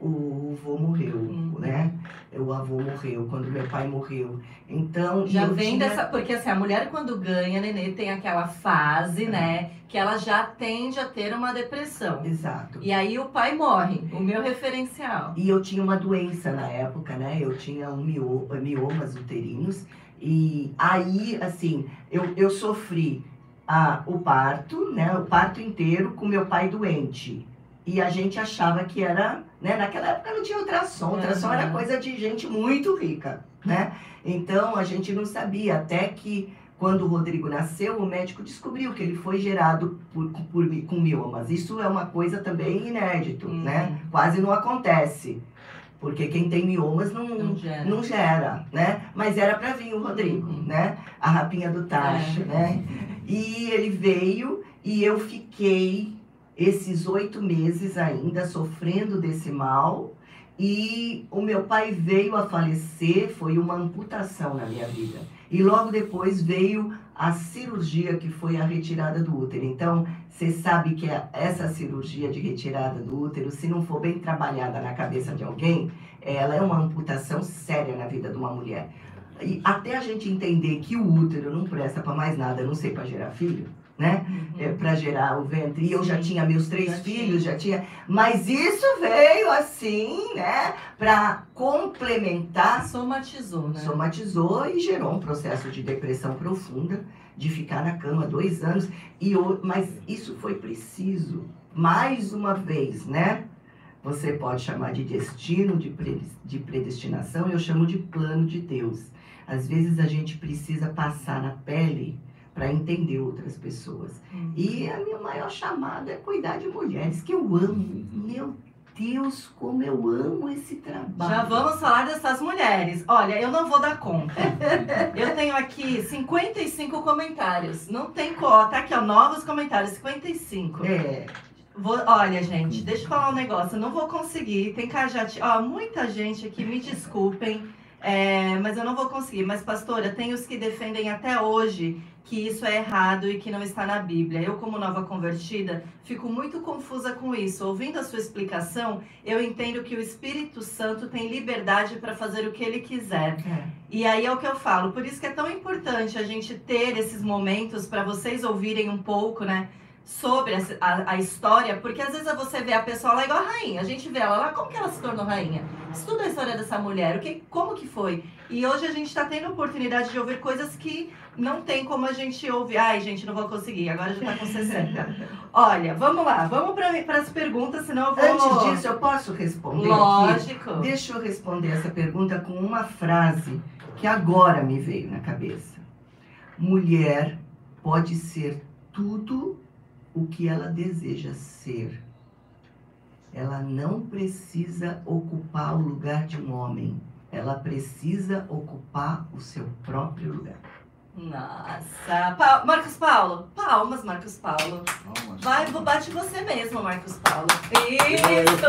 o avô morreu, Uhum. né? O avô morreu, quando meu pai morreu. Então, Já vem tinha- dessa. Porque assim, a mulher quando ganha nenê tem aquela fase, É. né? Que ela já tende a ter uma depressão. Exato. E aí o pai morre, o meu referencial. E eu tinha uma doença na época, né? Eu tinha um mio, miomas uterinos. E aí, assim, eu, eu sofri ah, o parto, né? O parto inteiro com meu pai doente. E a gente achava que era, né? Naquela época não tinha ultrassom. Ultrassom era Uhum. coisa de gente muito rica, né? Então a gente não sabia. Até que quando o Rodrigo nasceu, o médico descobriu que ele foi gerado por, por, com miomas. Isso é uma coisa também inédito, Uhum. né? Quase não acontece. Porque quem tem miomas não, Não gera. não gera, né? Mas era para vir o Rodrigo, Uhum. né? A rapinha do tacho, É. né? E ele veio e eu fiquei esses oito meses ainda sofrendo desse mal. E o meu pai veio a falecer, foi uma amputação na minha vida. E logo depois veio a cirurgia, que foi a retirada do útero. Então, você sabe que essa cirurgia de retirada do útero, se não for bem trabalhada na cabeça de alguém, ela é uma amputação séria na vida de uma mulher. E até a gente entender que o útero não presta para mais nada, não sei para gerar filho, né? Uhum. É, para gerar o ventre. E eu já tinha meus três já filhos, já tinha. Mas isso veio assim, né? Para complementar Somatizou, né? somatizou e gerou um processo de depressão profunda, de ficar na cama dois anos. E o- mas isso foi preciso, mais uma vez, né? Você pode chamar de destino, de, pre- de predestinação, eu chamo de plano de Deus. Às vezes a gente precisa passar na pele para entender outras pessoas. Uhum. E a minha maior chamada é cuidar de mulheres, que eu amo. Meu Deus, como eu amo esse trabalho. Já vamos falar dessas mulheres. Olha, eu não vou dar conta. (laughs) Eu tenho aqui 55 comentários. Não tem cota. Aqui, ó, novos comentários, 55. É, Vou- olha, gente, deixa eu falar um negócio. Eu não vou conseguir. Tem cajati. Ó, muita gente aqui, me desculpem. é, mas eu não vou conseguir. Mas, pastora, tem os que defendem até hoje que isso é errado e que não está na Bíblia. Eu, como nova convertida, fico muito confusa com isso. Ouvindo a sua explicação, eu entendo que o Espírito Santo tem liberdade para fazer o que ele quiser. é. E aí é o que eu falo. Por isso que é tão importante a gente ter esses momentos para vocês ouvirem um pouco, né? Sobre a, a- a história, porque às vezes você vê a pessoa lá igual a rainha. A gente vê ela lá, como que ela se tornou rainha? Estuda a história dessa mulher, o que, como que foi? E hoje a gente está tendo a oportunidade de ouvir coisas que não tem como a gente ouvir. Ai, gente, não vou conseguir, agora já tá com 60. (laughs) Olha, vamos lá, vamos para as perguntas, senão eu vou. Antes disso, eu posso responder aqui? Lógico. Deixa eu responder essa pergunta com uma frase que agora me veio na cabeça. Mulher pode ser tudo o que ela deseja ser. Ela não precisa ocupar o lugar de um homem. Ela precisa ocupar o seu próprio lugar. Nossa. Pa- Marcos Paulo. Palmas, Marcos Paulo. Palmas. Vai, bate você mesmo, Marcos Paulo. O Isso!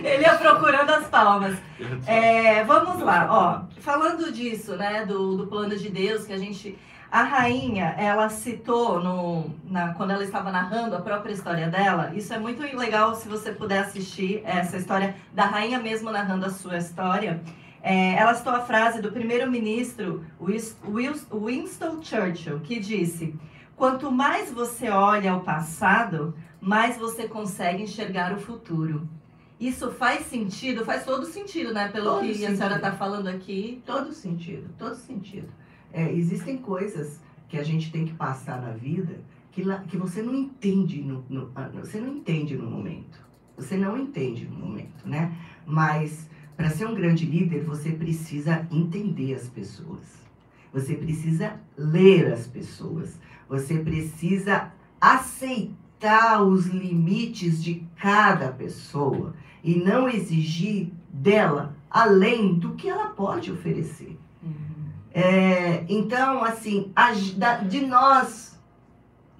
(laughs) Ele ia procurando as palmas. É, vamos lá, ó. Falando disso, né, do, do plano de Deus, que a gente. A rainha, ela citou no, na, quando ela estava narrando a própria história dela. Isso é muito legal se você puder assistir essa história da rainha mesmo narrando a sua história. É, ela citou a frase do primeiro-ministro Winston Churchill, que disse: Quanto mais você olha ao passado, mais você consegue enxergar o futuro. Isso faz sentido? Faz todo sentido, né? Pelo Todo que a sentido. senhora está falando aqui. Todo sentido, todo sentido. É, existem coisas que a gente tem que passar na vida que, lá- que você não entende no, no- ah, você não entende no momento. Você não entende no momento, né? Mas para ser um grande líder, você precisa entender as pessoas. Você precisa ler as pessoas. Você precisa aceitar os limites de cada pessoa e não exigir dela além do que ela pode oferecer. É, então, assim, de nós,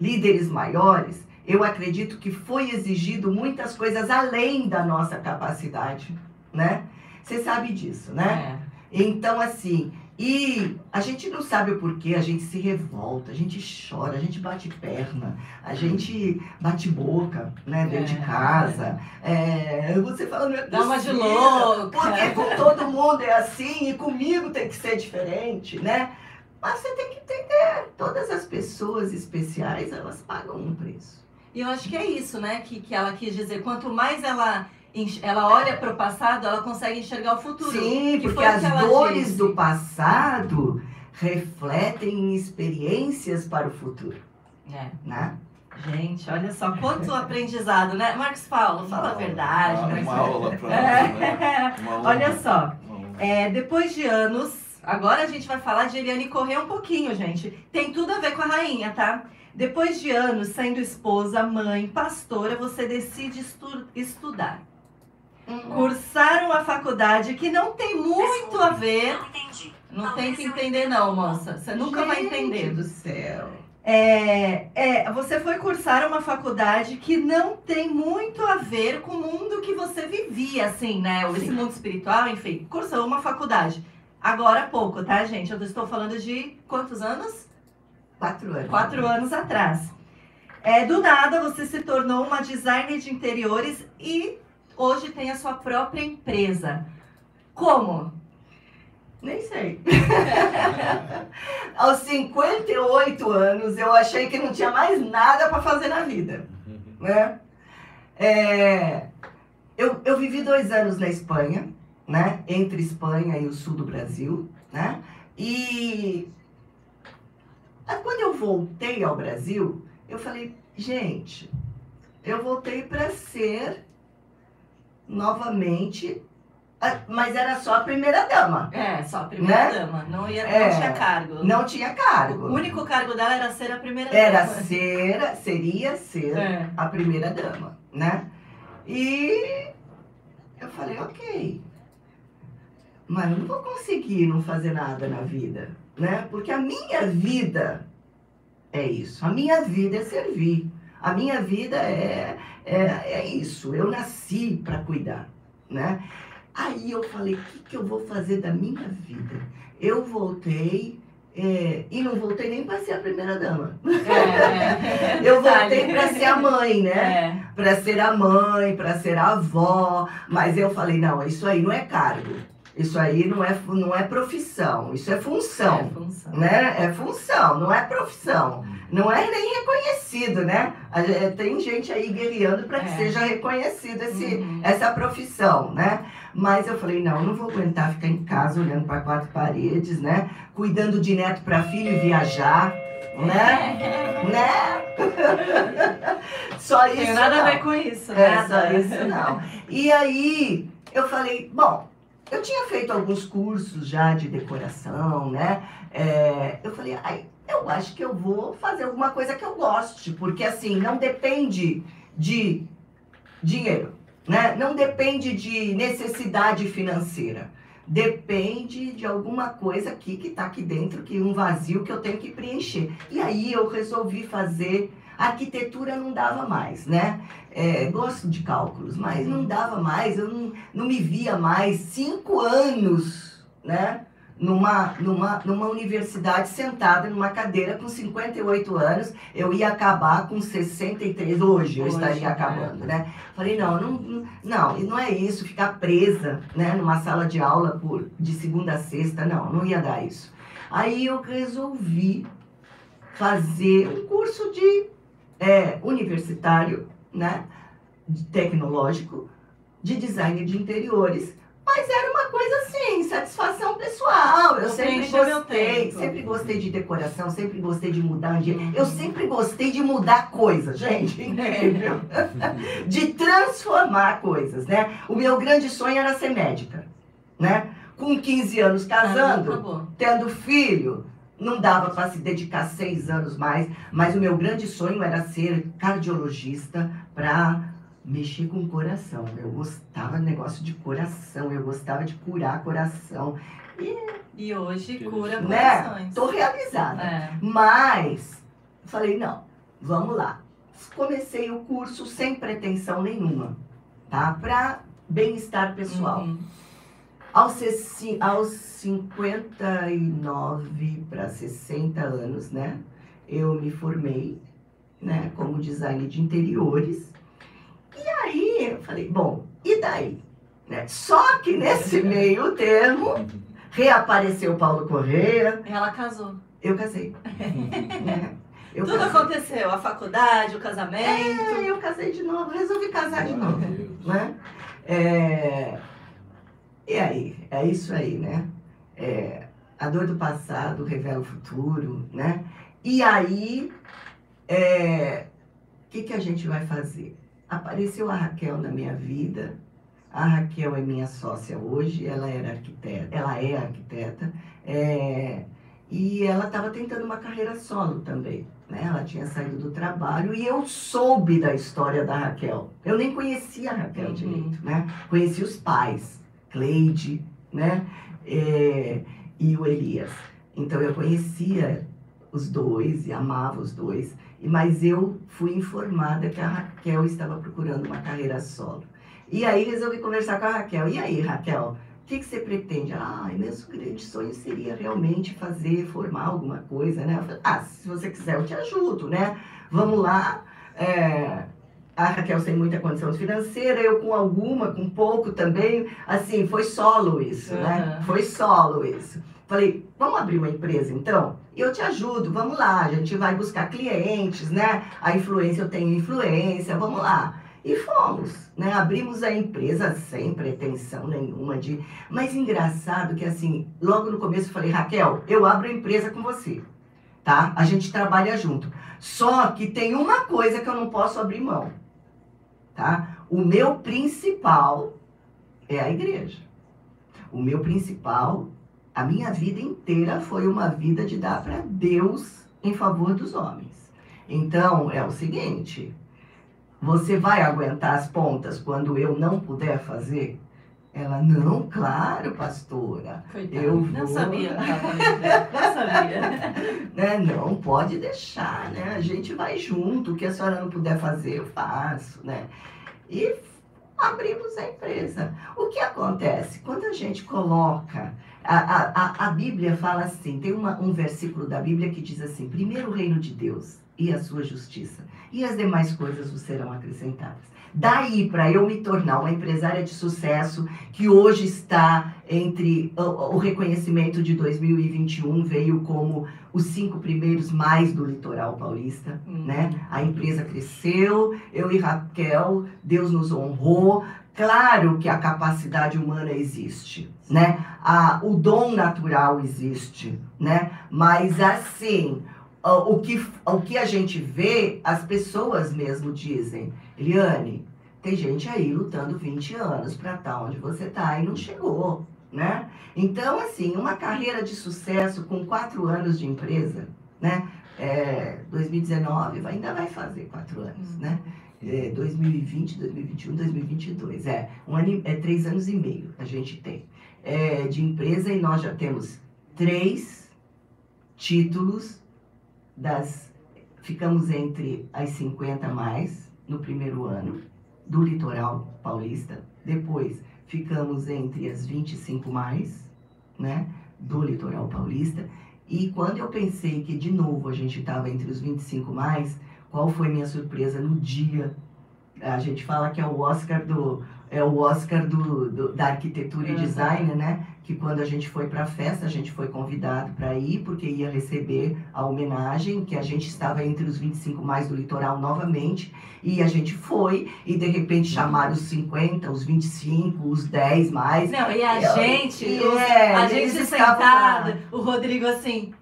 líderes maiores, eu acredito que foi exigido muitas coisas além da nossa capacidade, né? Você sabe disso, né? É. Então, assim, e a gente não sabe o porquê, a gente se revolta, a gente chora, a gente bate perna, a gente bate boca, né, dentro É. de casa. É, você fala, não é Dá uma de louca. Porque com todo mundo é assim e comigo tem que ser diferente, né? Mas você tem que entender, todas as pessoas especiais, elas pagam um preço. E eu acho que é isso, né? Que, que ela quis dizer. Quanto mais ela, ela olha para o passado, ela consegue enxergar o futuro. Sim, que porque as dores disse. do passado refletem experiências para o futuro, É. né? Gente, olha só quanto aprendizado, né? Marcos Paulo, fala a verdade. Uma aula pra (laughs) né? É. Uma aula. Olha só, é, depois de anos, agora a gente vai falar de Eliane correr um pouquinho, gente. Tem tudo a ver com a rainha, tá? Depois de anos sendo esposa, mãe, pastora, você decide estu- estudar. Cursar uma faculdade que não tem muito a ver. Não entendi. Não tem que entender, não, moça. Você nunca vai entender. Do céu. É, é, você foi cursar uma faculdade que não tem muito a ver com o mundo que você vivia, assim, né? Esse Sim. mundo espiritual, enfim. Cursou uma faculdade. Agora há pouco, tá, gente? Eu estou falando de quantos anos? Quatro anos. Quatro anos atrás. É, do nada, você se tornou uma designer de interiores e hoje tem a sua própria empresa. Como? Nem sei. (laughs) Aos 58 anos, eu achei que não tinha mais nada para fazer na vida. né? É, eu, eu vivi dois anos na Espanha, né? Entre Espanha e o sul do Brasil, né? E quando eu voltei ao Brasil, eu falei, gente, eu voltei para ser novamente, mas era só a primeira dama. É, só a primeira Né? dama. Não, ia, É, não tinha cargo. Não tinha O cargo. único cargo dela era ser a primeira Era dama. ser, seria ser É. a primeira dama, né? E eu falei, ok. Mas eu não vou conseguir não fazer nada na vida, né? Porque a minha vida é isso. A minha vida é servir. A minha vida é, é, é isso. Eu nasci para cuidar, né? Aí eu falei, o que, que eu vou fazer da minha vida? Eu voltei é, e não voltei nem para ser a primeira dama. É, é. (laughs) Eu voltei para ser a mãe, né? É. Para ser a mãe, para ser a avó. Mas eu falei, não, isso aí não é cargo. Isso aí não é, não é profissão. Isso é É função. função. Né? É função, não é profissão. Não é nem reconhecido, né? Ge- Tem gente aí guerreando para que É. seja reconhecido esse, Uhum. essa profissão, né? Mas eu falei, não, não vou aguentar ficar em casa olhando para quatro paredes, né? Cuidando de neto para filho e viajar, né? (laughs) Né? (laughs) Só Não isso. tem nada não. a ver com isso, É, nada. só isso não. E aí eu falei, bom, eu tinha feito alguns cursos já de decoração, né? É, eu falei, ai, eu acho que eu vou fazer alguma coisa que eu goste, porque assim, não depende de dinheiro, né? Não depende de necessidade financeira. Depende de alguma coisa aqui que tá aqui dentro, que um vazio que eu tenho que preencher. E aí eu resolvi fazer. Arquitetura não dava mais, né? É, gosto de cálculos, mas não dava mais, eu não, não me via mais. Cinco anos, né? Numa, numa, numa universidade sentada numa cadeira com 58 anos, eu ia acabar com 63 hoje, eu Hoje, estaria né? acabando, né? Falei, não, não, não, não é isso, ficar presa, né, numa sala de aula por, de segunda a sexta, não, não ia dar isso. Aí eu resolvi fazer um curso de é, universitário, né, tecnológico, de design de interiores. Mas era uma coisa assim, satisfação pessoal. Eu Vou sempre gostei sempre gostei de decoração, sempre gostei de mudar. De... Eu sempre gostei de mudar coisas, gente, (laughs) incrível. de transformar coisas, né? O meu grande sonho era ser médica, né? Com 15 anos casando, Acabou. tendo filho, não dava para se dedicar seis anos mais, mas o meu grande sonho era ser cardiologista para mexer com o coração. Eu gostava do negócio de coração, eu gostava de curar coração. E hoje cura Né? corações. Tô realizada. É. Mas falei, não, vamos lá. Comecei o curso sem pretensão nenhuma, tá? Para bem-estar pessoal. Uhum. Aos, aos 59 para 60 anos, né? Eu me formei, né, como design de interiores. E aí eu falei, bom, e daí? Né? Só que nesse (laughs) meio termo reapareceu Paulo Correia, Ela casou. eu casei. (laughs) né? Eu Tudo casei. aconteceu. A faculdade, o casamento. É, eu casei de novo, resolvi casar de novo. Né? É, E aí, é isso aí, né? É, a dor do passado revela o futuro, né? E aí, é, o que, que a gente vai fazer? Apareceu a Raquel na minha vida. A Raquel é minha sócia hoje, ela era arquiteta, ela é arquiteta, é, e ela estava tentando uma carreira solo também. Né? Ela tinha saído do trabalho e eu soube da história da Raquel. Eu nem conhecia a Raquel Uhum. direito, né? Conheci os pais, Cleide, né? É, e o Elias. Então eu conhecia os dois e amava os dois. Mas eu fui informada que a Raquel estava procurando uma carreira solo. E aí resolvi conversar com a Raquel. E aí, Raquel, o que, que você pretende? Ai, meu grande sonho seria realmente fazer, formar alguma coisa, né? Falei, ah, se você quiser, eu te ajudo, né? Vamos lá. É, a Raquel sem muita condição financeira, eu com alguma, com pouco também. Assim, foi solo isso, né? Aham. Foi solo isso. Falei, vamos abrir uma empresa então? E eu te ajudo, vamos lá, a gente vai buscar clientes, né? A influência, eu tenho influência, vamos lá. E fomos, né? Abrimos a empresa sem pretensão nenhuma de. Mas engraçado que assim, logo no começo eu falei, Raquel, eu abro a empresa com você, tá? A gente trabalha junto. Só que tem uma coisa que eu não posso abrir mão, tá? O meu principal é a igreja. O meu principal, a minha vida inteira foi uma vida de dar para Deus em favor dos homens. Então, é o seguinte, você vai aguentar as pontas quando eu não puder fazer? Ela, não, claro, pastora. Coitada. Eu Não vou. sabia. exatamente. (laughs) Não sabia. (laughs) Né? Não, pode deixar, né? A gente vai junto, o que a senhora não puder fazer, eu faço, né? E abrimos a empresa. O que acontece? Quando a gente coloca. A, a, a- a Bíblia fala assim: tem uma- um versículo da Bíblia que diz assim: primeiro o reino de Deus e a sua justiça, e as demais coisas vos serão acrescentadas. Daí para eu me tornar uma empresária de sucesso, que hoje está entre o, o reconhecimento de 2021, veio como os cinco primeiros mais do litoral paulista Hum. né? A empresa cresceu, eu e Raquel, Deus nos honrou. Claro que a capacidade humana existe, né? A, o dom natural existe, né? Mas assim, o o que, o que a gente vê, as pessoas mesmo dizem, Eliane, tem gente aí lutando 20 anos para estar onde você está e não chegou, né? Então, assim, uma carreira de sucesso com quatro anos de empresa, né? É, 2019 vai- ainda vai fazer quatro anos, né? É, 2020, 2021, 2022. É, um ano, é três anos e meio a gente tem é, de empresa e nós já temos três títulos das. Ficamos entre as 50 mais no primeiro ano do litoral paulista. Depois ficamos entre as 25 mais, né? Do litoral paulista. E quando eu pensei que de novo a gente estava entre os 25 mais, qual foi minha surpresa no dia? A gente fala que é o Oscar do, é o Oscar do, do- da arquitetura e Uhum. design, né? Que quando a gente foi para a festa, a gente foi convidado para ir, porque ia receber a homenagem, que a gente estava entre os 25 mais do litoral novamente, e a gente foi, e de repente chamaram os 50, os 25, os 10 mais. Não, e a Eu- gente, é, a gente sentado, o Rodrigo assim,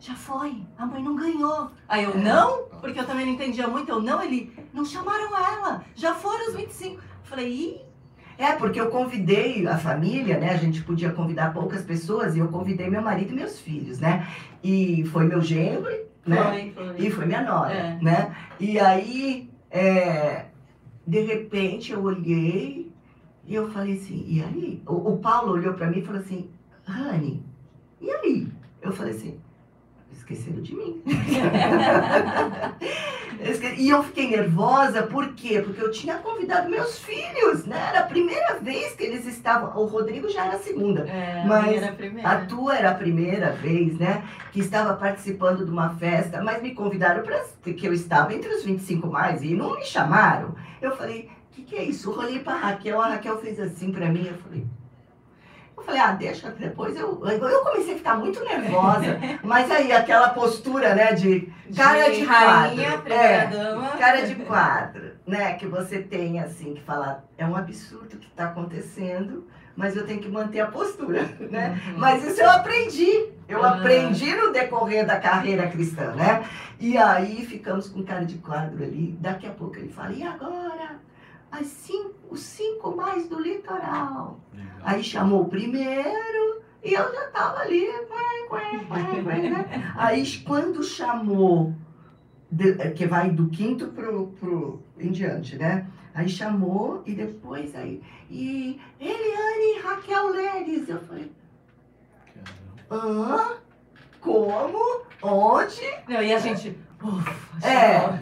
já foi, a mãe não ganhou. Aí É. eu, não? Porque eu também não entendia muito, eu, não, ele, não chamaram ela, já foram os 25. Falei, ih, É, porque eu convidei a família, né? A gente podia convidar poucas pessoas, e eu convidei meu marido e meus filhos, né? E foi meu genro, né? foi, foi. E foi minha nora, É. né? E aí, é, de repente, eu olhei e eu falei assim, e aí? O, o Paulo olhou pra mim e falou assim, Rani, e aí? Eu falei assim, esqueceram de mim. (laughs) (laughs) E eu fiquei nervosa, por quê? Porque eu tinha convidado meus filhos, né? Era a primeira vez que eles estavam. O Rodrigo já era a segunda. É, Mas a a tua era a primeira vez, né? Que estava participando de uma festa, mas me convidaram para que eu estava entre os 25 mais e não me chamaram. Eu falei, o que, que é isso? Eu olhei para Raquel, a Raquel fez assim para mim, eu falei. Eu falei, ah, deixa, depois eu. Eu comecei a ficar muito nervosa. (laughs) Mas aí, aquela postura, né, de cara de rainha, quadro. É. cara de quadro, né? Que você tem assim que falar, é um absurdo que está acontecendo, mas eu tenho que manter a postura, né? Uhum. Mas isso eu aprendi. Eu Ah. aprendi no decorrer da carreira cristã, né? E aí ficamos com cara de quadro ali. Daqui a pouco ele fala, e agora? As cinco, os cinco mais do litoral. Aí chamou o primeiro e eu já tava ali, né? (laughs) Aí quando chamou, que vai do quinto pro, pro em diante, né? Aí chamou e depois aí, e Eliane Raquel Leres. Eu falei, hã? Como? Onde? Não, e a gente. Ufa, É.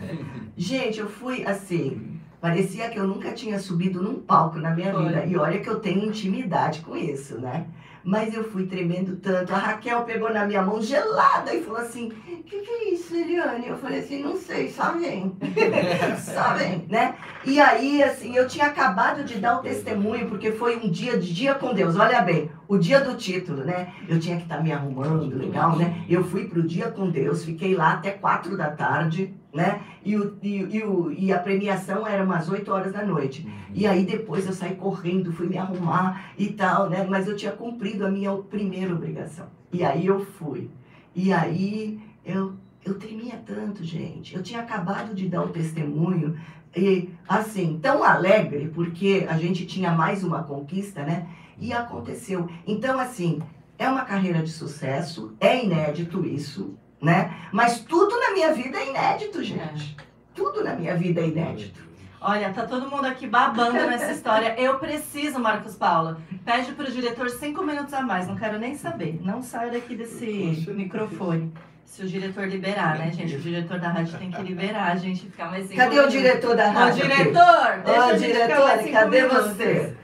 Gente, eu fui assim. Parecia que eu nunca tinha subido num palco na minha Foi. vida. E olha que eu tenho intimidade com isso, né? Mas eu fui tremendo tanto. A Raquel pegou na minha mão gelada e falou assim: O que, que é isso, Eliane? Eu falei assim: Não sei, só vem. (laughs) só vem, né? E aí, assim, eu tinha acabado de dar o testemunho, porque foi um dia de dia com Deus. Olha bem, o dia do título, né? Eu tinha que estar me arrumando, legal, né? Eu fui pro dia com Deus, fiquei lá até quatro da tarde, né? E, o, e, e o, e a premiação era umas 8 horas da noite. E aí depois eu saí correndo, fui me arrumar e tal, né? Mas eu tinha cumprido a minha primeira obrigação. E aí eu fui. E aí eu, eu tremia tanto, gente. Eu tinha acabado de dar o testemunho. E assim, tão alegre, porque a gente tinha mais uma conquista, né? E aconteceu. Então, assim, é uma carreira de sucesso, é inédito isso, né? Mas tudo na minha vida é inédito, gente. Tudo na minha vida é inédito. Olha, tá todo mundo aqui babando nessa história. Eu preciso, Marcos Paula. Pede pro diretor cinco minutos a mais. Não quero nem saber. Não saia daqui desse microfone. Se o diretor liberar, né, gente? O diretor da rádio tem que liberar a gente ficar mais cinco Cadê o minutos. diretor da Ô, rádio? aqui? diretor! Deixa Ô, diretor, cinco cadê minutos. você?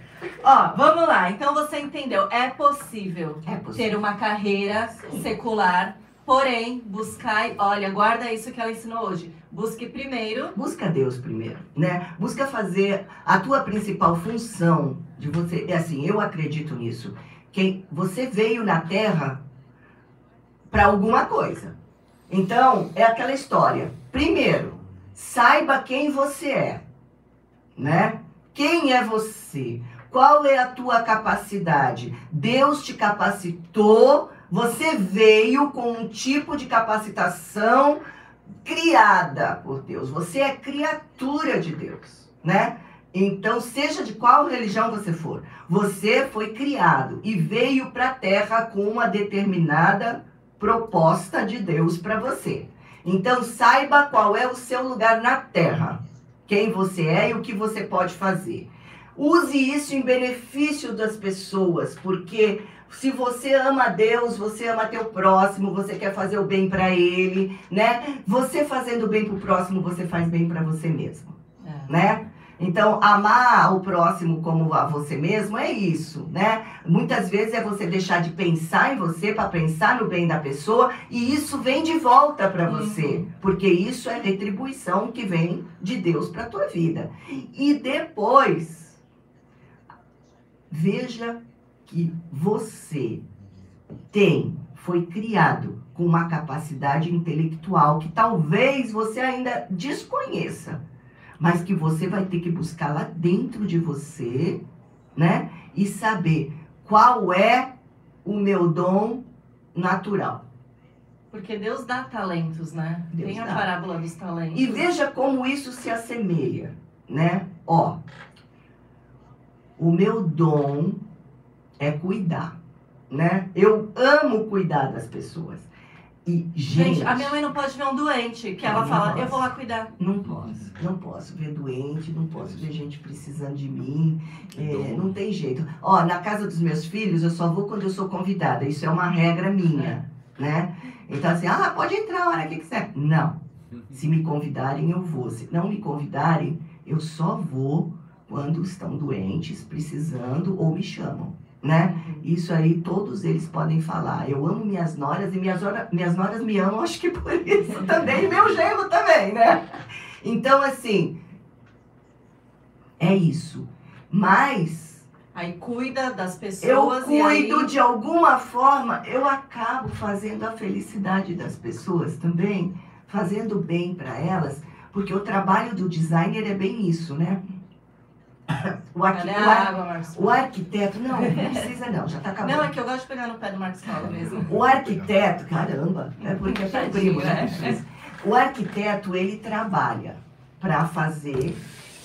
Ó, vamos lá. Então você entendeu. É possível É possível. ter uma carreira Sim. secular, porém, buscar. Olha, guarda isso que ela ensinou hoje. Busque primeiro. Busca Deus primeiro, né? Busca fazer a tua principal função de você. É assim, eu acredito nisso. Que você veio na Terra para alguma coisa. Então, é aquela história. Primeiro, saiba quem você é, né? Quem é você? Qual é a tua capacidade? Deus te capacitou, você veio com um tipo de capacitação criada por Deus. Você é criatura de Deus, né? Então, seja de qual religião você for, você foi criado e veio para a Terra com uma determinada proposta de Deus para você. Então, saiba qual é o seu lugar na Terra, quem você é e o que você pode fazer. Use isso em benefício das pessoas, porque se você ama Deus, você ama teu próximo, você quer fazer o bem para ele, né? Você fazendo bem pro próximo, você faz bem para você mesmo, É. né? Então, amar o próximo como a você mesmo é isso, né? Muitas vezes é você deixar de pensar em você para pensar no bem da pessoa e isso vem de volta para você, porque isso é retribuição que vem de Deus para tua vida. E depois, Veja que você tem, foi criado com uma capacidade intelectual que talvez você ainda desconheça, mas que você vai ter que buscar lá dentro de você, né? E saber qual é o meu dom natural. Porque Deus dá talentos, né? Deus Tem a dá. parábola dos talentos. E veja como isso se assemelha, né? Ó, o meu dom é cuidar, né? Eu amo cuidar das pessoas. E, gente, Gente, a minha mãe não pode ver um doente, que ela fala, posso. eu vou lá cuidar. não posso, não posso ver doente, não posso ver gente precisando de mim, é, não tem jeito. Ó, na casa dos meus filhos, eu só vou quando eu sou convidada, isso é uma regra minha, né? Então, assim, ah, pode entrar a hora que quiser. Não, se me convidarem, eu vou. Se não me convidarem, eu só vou quando estão doentes, precisando ou me chamam, né? Isso aí todos eles podem falar. Eu amo minhas noras e minhas, ora- minhas noras me amam, acho que por isso (laughs) também, e meu genro também, né? Então, assim, é isso. Mas Aí cuida das eu pessoas e aí... cuido de alguma forma, eu acabo fazendo a felicidade das pessoas também, fazendo bem para elas, porque o trabalho do designer é bem isso, né? (coughs) O, arqui- o ar- água, o arquiteto, não, não precisa não, já tá acabando. Não, é que eu gosto de pegar no pé do Marcos Paulo mesmo. O arquiteto, caramba, é porque é primo, né? né? O arquiteto, ele trabalha para fazer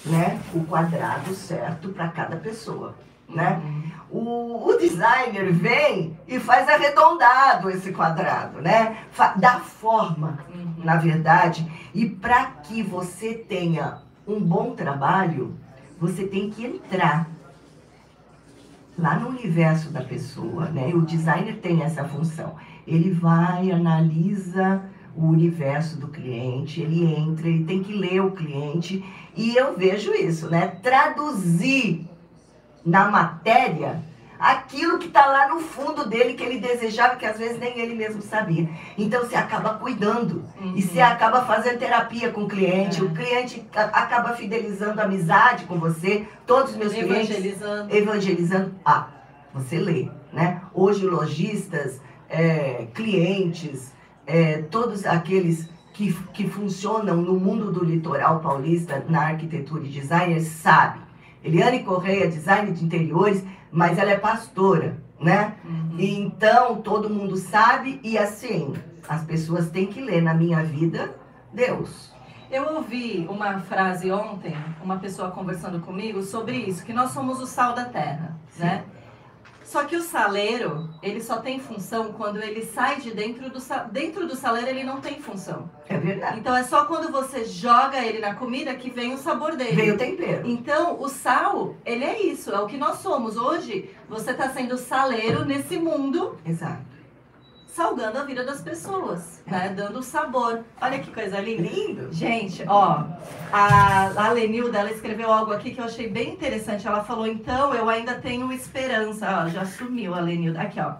né, o quadrado certo para cada pessoa, né? O, o designer vem e faz arredondado esse quadrado, né? Fa- Dá forma, Uhum. na verdade, e para que você tenha um bom trabalho, você tem que entrar lá no universo da pessoa, né? O designer tem essa função. Ele vai, analisa o universo do cliente, ele entra, ele tem que ler o cliente, e eu vejo isso, né? Traduzir na matéria aquilo que está lá no fundo dele que ele desejava, que às vezes nem ele mesmo sabia. Então você acaba cuidando. Uhum. E você acaba fazendo terapia com o cliente, É. o cliente a- acaba fidelizando a amizade com você. Todos os meus clientes Evangelizando. evangelizando. Ah, você lê, né? Hoje, lojistas, é, clientes, é, todos aqueles que, que funcionam no mundo do litoral paulista, na arquitetura e design, sabem. Eliane Correia, design de interiores, mas ela é pastora, né? Uhum. Então, todo mundo sabe e assim, as pessoas têm que ler na minha vida Deus. Eu ouvi uma frase ontem, uma pessoa conversando comigo sobre isso, que nós somos o sal da terra, Sim. né? Só que o saleiro, ele só tem função quando ele sai de dentro do sa... dentro do saleiro ele não tem função. É verdade. Então é só quando você joga ele na comida que vem o sabor dele. Veio o tempero. Então, o sal, ele é isso, é o que nós somos. Hoje, você está sendo saleiro nesse mundo, Exato. Salgando a vida das pessoas, né? Dando sabor. Olha que coisa linda. Lindo. Gente, ó, a, a Lenilda, ela escreveu algo aqui que eu achei bem interessante. Ela falou, então, eu ainda tenho esperança. Ó, já sumiu a Lenilda. Aqui, ó.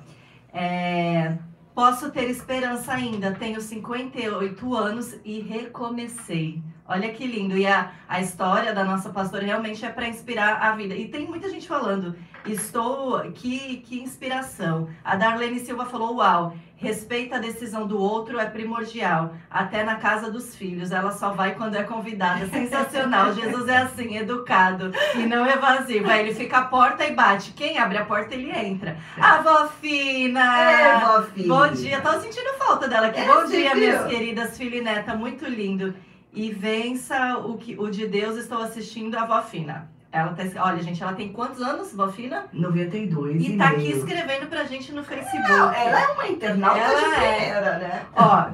É, posso ter esperança ainda. Tenho 58 anos e recomecei. Olha que lindo. E a, a história da nossa pastora realmente é para inspirar a vida. E tem muita gente falando, estou. Que, que inspiração. A Darlene Silva falou, uau. Respeita a decisão do outro é primordial. Até na casa dos filhos. Ela só vai quando é convidada. Sensacional. (laughs) Jesus é assim, educado e não evasivo. Aí ele fica à porta e bate. Quem abre a porta, ele entra. A vó fina! É, vó filha. Bom dia, tava sentindo falta dela aqui. É, Bom dia, viu? minhas queridas filha e neta, muito lindo. E vença o, que, o de Deus, estou assistindo a vó fina. Ela tá, olha, gente, ela tem quantos anos, vó fina? 92 E e tá aqui meio. escrevendo pra gente no Facebook. Não, ela é uma internauta Ela de é. né? Ó,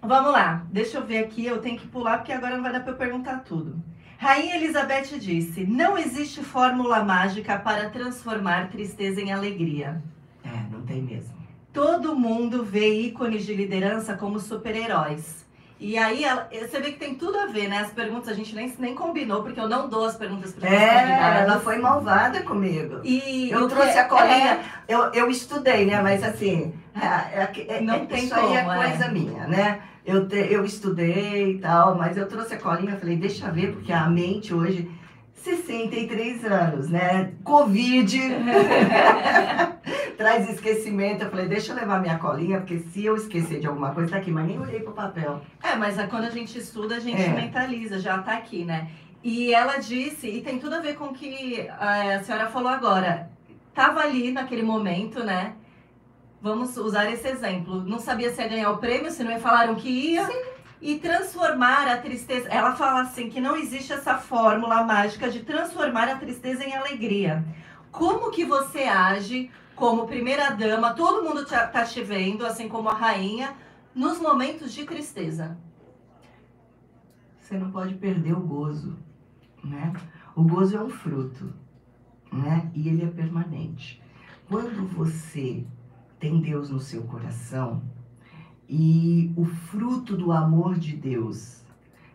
vamos lá. Deixa eu ver aqui, eu tenho que pular porque agora não vai dar pra eu perguntar tudo. Rainha Elizabeth disse: Não existe fórmula mágica para transformar tristeza em alegria. É, não tem mesmo. Todo mundo vê ícones de liderança como super-heróis. E aí, ela- você vê que tem tudo a ver, né? As perguntas a gente nem, nem combinou, porque eu não dou as perguntas para É, ela foi malvada comigo. E Eu o que trouxe é- a colinha, eu, eu estudei, né? Mas assim, é, é- é- Não é- tem isso aí é como, é. coisa minha, né? Eu, te- eu estudei e tal, mas eu trouxe a colinha falei, deixa ver, porque a mente hoje 63 anos, né? Covid. (laughs) Traz esquecimento. Eu falei, deixa eu levar minha colinha, porque se eu esquecer de alguma coisa, tá aqui. Mas nem olhei pro papel. É, mas é quando a gente estuda, a gente É. mentaliza, já tá aqui, né? E ela disse, e tem tudo a ver com o que eh, a senhora falou agora. Tava ali naquele momento, né? Vamos usar esse exemplo. Não sabia se ia ganhar o prêmio, se não ia falaram que ia. E transformar a tristeza. Ela fala assim que não existe essa fórmula mágica de transformar a tristeza em alegria. Como que você age como primeira dama? Todo mundo tá tá te vendo, assim como a rainha, nos momentos de tristeza. Você não pode perder o gozo, né? O gozo é um fruto, né? E ele é permanente. Quando você tem Deus no seu coração e o fruto do amor de Deus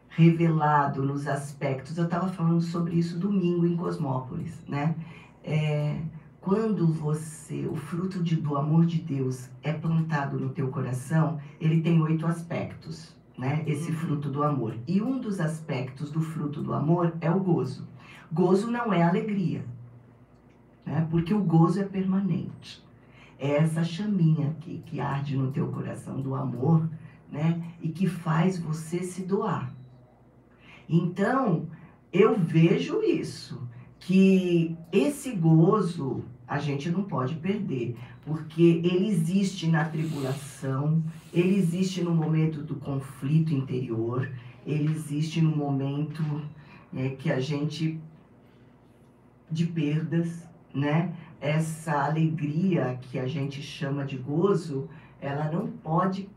revelado nos aspectos, eu estava falando sobre isso domingo em Cosmópolis, né? É, quando você, o fruto de- do amor de Deus é plantado no teu coração, ele tem oito aspectos, né? Esse Uhum. fruto do amor. E um dos aspectos do fruto do amor é o gozo. Gozo não é alegria, né? Porque o gozo é permanente. É essa chaminha que, que arde no teu coração do amor, né? E que faz você se doar. Então, eu vejo isso, que esse gozo a gente não pode perder, porque ele existe na tribulação, ele existe no momento do conflito interior, ele existe no momento é, que a gente de perdas, né? Essa alegria que a gente chama de gozo, ela não pode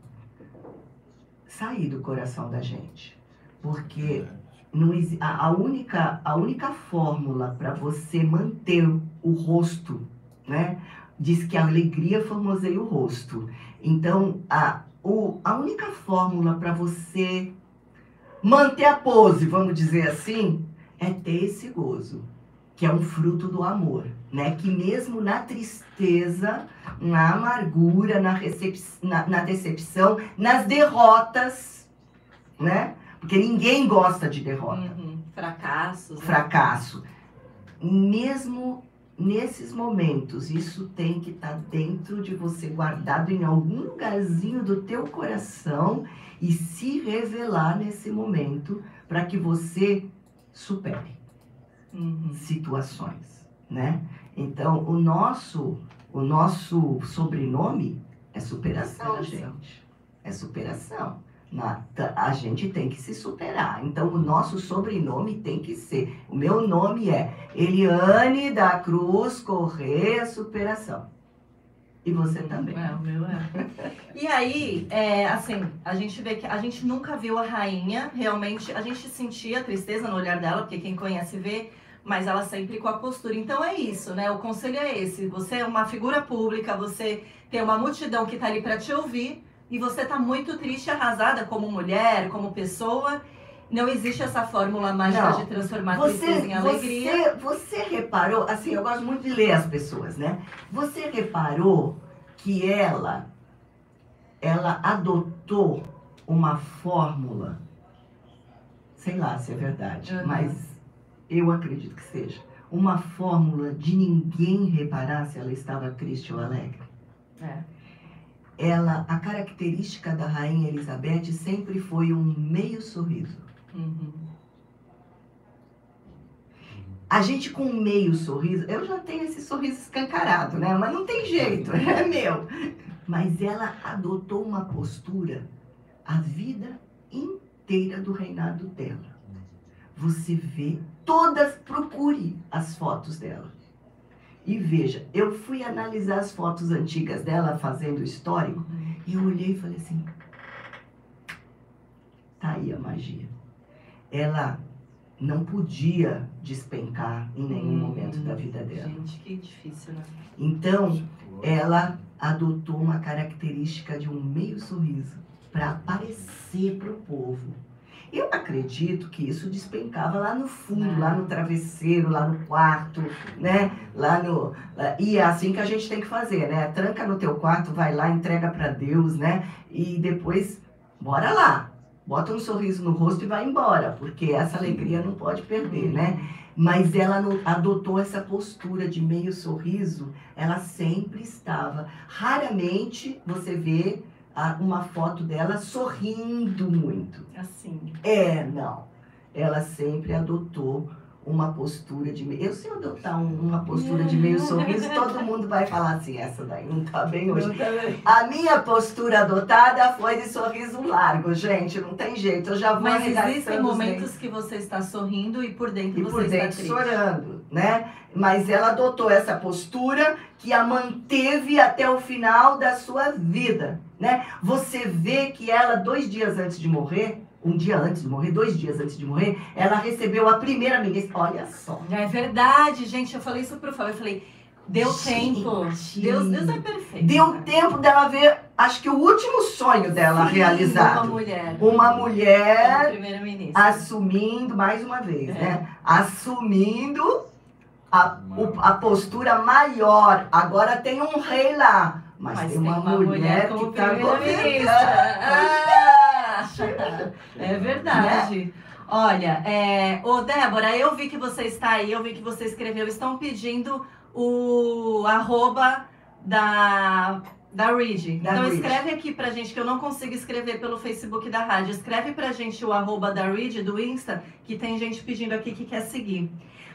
sair do coração da gente, porque não exi- a, a única a única fórmula para você manter o rosto, né? Diz que a alegria formoseia o rosto. Então, a, o, a única fórmula para você manter a pose, vamos dizer assim, é ter esse gozo, que é um fruto do amor, né? Que mesmo na tristeza, na amargura, na, recep na, na decepção, nas derrotas, né? Porque ninguém gosta de derrota Uhum. Fracassos. né? fracasso. Mesmo nesses momentos, isso tem que estar dentro de você, guardado em algum lugarzinho do teu coração e se revelar nesse momento para que você supere Uhum. situações, né? Então, o nosso, o nosso sobrenome é superação, Superação. gente. É superação. Na- a gente tem que se superar. Então, o nosso sobrenome tem que ser. O meu nome é Eliane da Cruz Correia Superação. E você também. É, o meu é. (laughs) E aí, é, assim, a gente vê que a gente nunca viu a rainha, realmente, a gente sentia a tristeza no olhar dela, porque quem conhece vê, mas ela sempre com a postura. Então é isso, né? O conselho é esse. Você é uma figura pública, você tem uma multidão que tá ali para te ouvir, e você tá muito triste, arrasada como mulher, como pessoa. Não existe essa fórmula mágica Não. de transformar Você, tristeza em alegria. você, você reparou, assim, eu gosto muito de ler as pessoas, né? Você reparou que ela, ela adotou uma fórmula, sei lá se é verdade, Uhum. mas eu acredito que seja, uma fórmula de ninguém reparar se ela estava triste ou alegre. É. Ela, a característica da rainha Elizabeth sempre foi um meio sorriso. Uhum. A gente com um meio sorriso, eu já tenho esse sorriso escancarado, né? Mas não tem jeito, (laughs) é meu. Mas ela adotou uma postura a vida inteira do reinado dela. Você vê todas, procure as fotos dela. E veja, eu fui analisar as fotos antigas dela fazendo o histórico e eu olhei e falei assim: tá aí a magia. Ela não podia despencar em nenhum Hum, momento da vida dela. Gente, que difícil, né? Então, ela adotou uma característica de um meio sorriso para aparecer para o povo. Eu acredito que isso despencava lá no fundo, É. lá no travesseiro, lá no quarto, né? Lá no e é assim que a gente tem que fazer, né? Tranca no teu quarto, vai lá, entrega para Deus, né? E depois bora lá. bota um sorriso no rosto e vai embora, porque essa alegria não pode perder, né? Mas ela não- adotou essa postura de meio sorriso, ela sempre estava. Raramente você vê ah, uma foto dela sorrindo muito. Assim. É, não. Ela sempre adotou uma postura de meio. Eu, se eu adotar um- uma postura de meio sorriso, todo mundo vai falar assim: essa daí não tá bem hoje. A minha postura adotada foi de sorriso largo, gente. Não tem jeito. Eu já vou Mas existem os momentos que você está sorrindo e por dentro e você por está dentro triste. chorando, né? Mas ela adotou essa postura que a manteve até o final da sua vida, né? Você vê que ela, dois dias antes de morrer, um dia antes de morrer, dois dias antes de morrer, ela recebeu a primeira ministra. Olha só. É verdade, gente. Eu falei isso pro Fábio. Eu falei, deu Gente. tempo. Deus, Deus é perfeito. Deu né? tempo dela ver, acho que o último sonho dela Sim, realizado. Uma mulher. Uma mulher assumindo, mais uma vez, É. né? Assumindo a, o- a postura maior. Agora tem um rei lá, mas, Mas tem uma, mulher, como que tá primeira-ministra. governando. É verdade. Olha, é, ô Débora, eu vi que você está aí, eu vi que você escreveu. Estão pedindo o arroba da, da Reed. Da então Reed. escreve aqui pra gente, que eu não consigo escrever pelo Facebook da rádio. Escreve pra gente o arroba da Reed, do Insta, que tem gente pedindo aqui que quer seguir.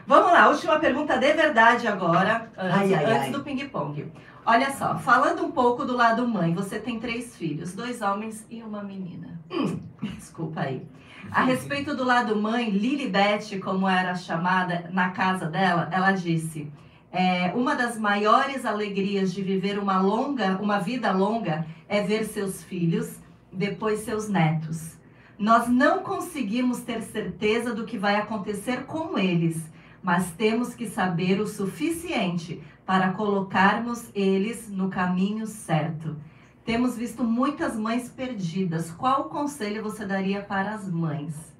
Vamos lá, última pergunta de verdade agora, antes, Ai, ai, antes ai. do ping-pong. Olha só, falando um pouco do lado mãe, você tem três filhos, dois homens e uma menina. Hum. Desculpa aí. A respeito do lado mãe, Lilibet, como era chamada na casa dela, ela disse: é, uma das maiores alegrias de viver uma longa, uma vida longa, é ver seus filhos, depois seus netos. Nós não conseguimos ter certeza do que vai acontecer com eles, mas temos que saber o suficiente para colocarmos eles no caminho certo. Temos visto muitas mães perdidas. Qual conselho você daria para as mães?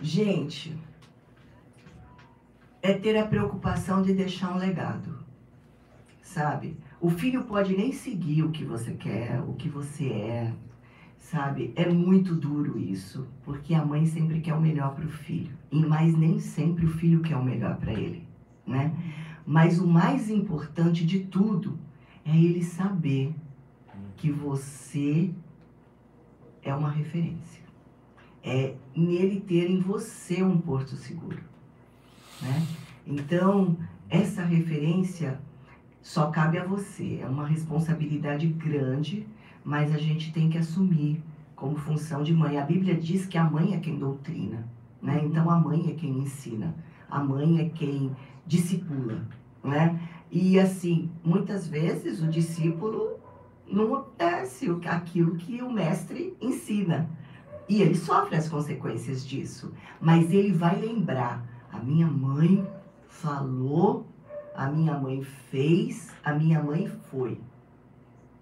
Gente, é ter a preocupação de deixar um legado, sabe? O filho pode nem seguir o que você quer, o que você é, sabe? É muito duro isso, porque a mãe sempre quer o melhor para o filho, e mas nem sempre o filho quer o melhor para ele, né? Mas o mais importante de tudo é ele saber que você é uma referência. É nele ter em você um porto seguro. Né? Então, essa referência só cabe a você. É uma responsabilidade grande, mas a gente tem que assumir como função de mãe. A Bíblia diz que a mãe é quem doutrina. Né? Então, a mãe é quem ensina. A mãe é quem discipula. Né? E assim, muitas vezes o discípulo não obedece aquilo que o mestre ensina. E ele sofre as consequências disso. Mas ele vai lembrar: a minha mãe falou, a minha mãe fez, a minha mãe foi.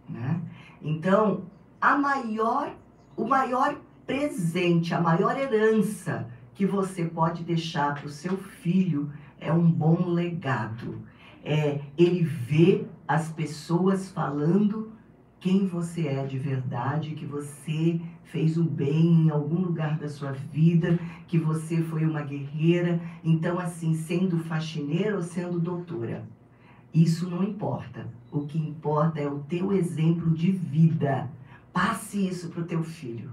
Né? Então, a maior, o maior presente, a maior herança que você pode deixar para o seu filho é um bom legado. É ele ver as pessoas falando quem você é de verdade, que você fez o bem em algum lugar da sua vida, que você foi uma guerreira. Então, assim, sendo faxineira ou sendo doutora, isso não importa. O que importa é o teu exemplo de vida. Passe isso para o teu filho.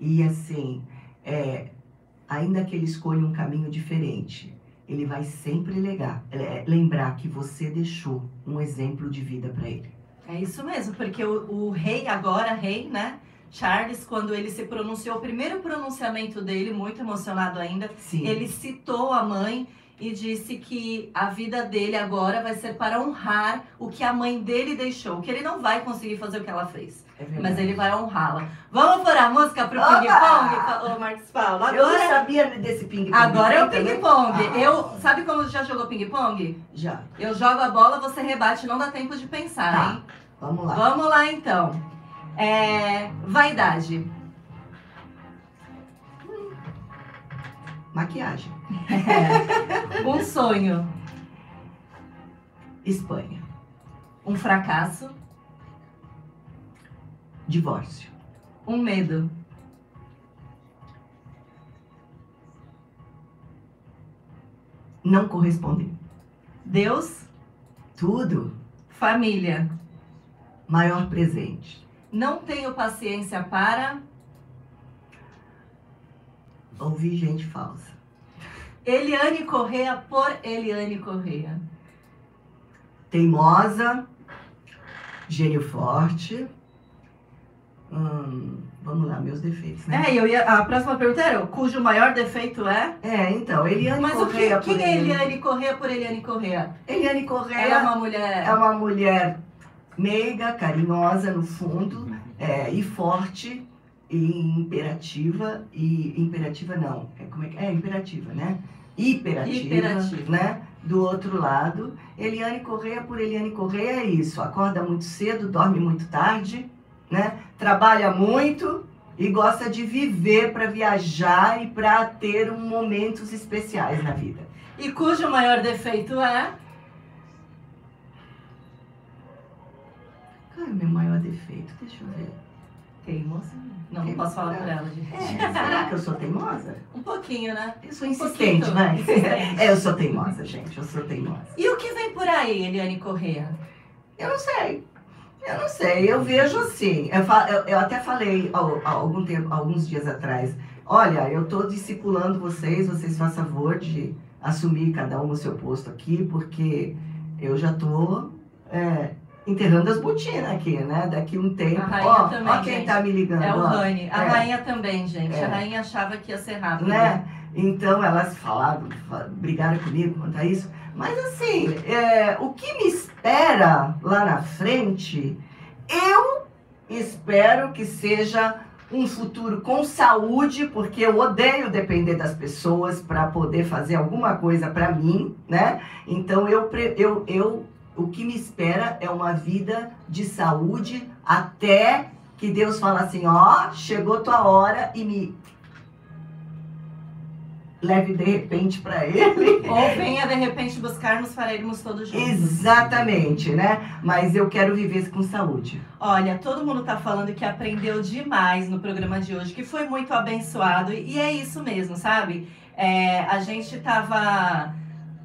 E assim, é, ainda que ele escolha um caminho diferente, ele vai sempre legar, lembrar que você deixou um exemplo de vida para ele. É isso mesmo, porque o, o rei, agora rei, né? Charles, quando ele se pronunciou, o primeiro pronunciamento dele, muito emocionado ainda, Sim. ele citou a mãe e disse que a vida dele agora vai ser para honrar o que a mãe dele deixou, que ele não vai conseguir fazer o que ela fez, É mas ele vai honrá-la. Vamos pôr a música pro ping-pong, ô Marcos Paulo? Eu não Agora, sabia desse ping-pong. agora é o ping-pong. Ah. Eu, sabe como já jogou ping-pong? Já. Eu jogo a bola, você rebate, não dá tempo de pensar, Tá. hein? Vamos lá. Vamos lá então. É, vaidade. Maquiagem. (laughs) Um sonho. Espanha. Um fracasso. Divórcio. Um medo. Não corresponder. Deus, Tudo. família. Maior presente. Não tenho paciência para Ouvir gente falsa. Eliane Correia por Eliane Correia. Teimosa. Gênio forte. Hum, vamos lá, meus defeitos, né? É, eu ia, a próxima pergunta era cujo maior defeito é? É, então, Eliane Mas o que, Correia quem é Eliane. Eliane Correia por Eliane Correia? Eliane Correia é uma mulher. é uma mulher meiga, carinhosa no fundo, é, e forte, e imperativa, e imperativa não, é, como é, que- é imperativa, né? Hiperativa, Hiperativa. né? Do outro lado, Eliane Correia por Eliane Correia é isso, acorda muito cedo, dorme muito tarde, né? Trabalha muito e gosta de viver para viajar e para ter um momentos especiais na vida. E cujo maior defeito é? Qual é o meu maior defeito? Deixa eu ver. Teimosa. Não, não posso falar por ela, gente. É, será que eu sou teimosa? (laughs) Um pouquinho, né? Eu sou Um insistente, vai. Insistente. É, eu sou teimosa, gente. Eu sou teimosa. E o que vem por aí, Eliane Correia? Eu não sei. Eu não sei. Eu vejo assim. Eu, eu- eu até falei há- há algum tempo, alguns dias atrás. Olha, eu estou discipulando vocês. Vocês façam favor de assumir cada um o seu posto aqui, porque eu já estou enterrando as botinas aqui, né? Daqui um tempo. Ó, também, ó quem gente. tá me ligando. É o. Rani. A É. rainha também, gente. É. A rainha achava que ia ser rápido. né? Então elas falaram, fa- brigaram comigo quanto a isso. Mas assim, é, o que me espera lá na frente, eu espero que seja um futuro com saúde, porque eu odeio depender das pessoas para poder fazer alguma coisa para mim, né? Então eu, eu, eu, o que me espera é uma vida de saúde até que Deus fala assim, ó, chegou tua hora e me leve de repente para ele. Ou venha de repente buscar-nos para irmos todos juntos. Exatamente, né? Mas eu quero viver com saúde. Olha, todo mundo tá falando que aprendeu demais no programa de hoje, que foi muito abençoado. E é isso mesmo, sabe? É, a gente tava.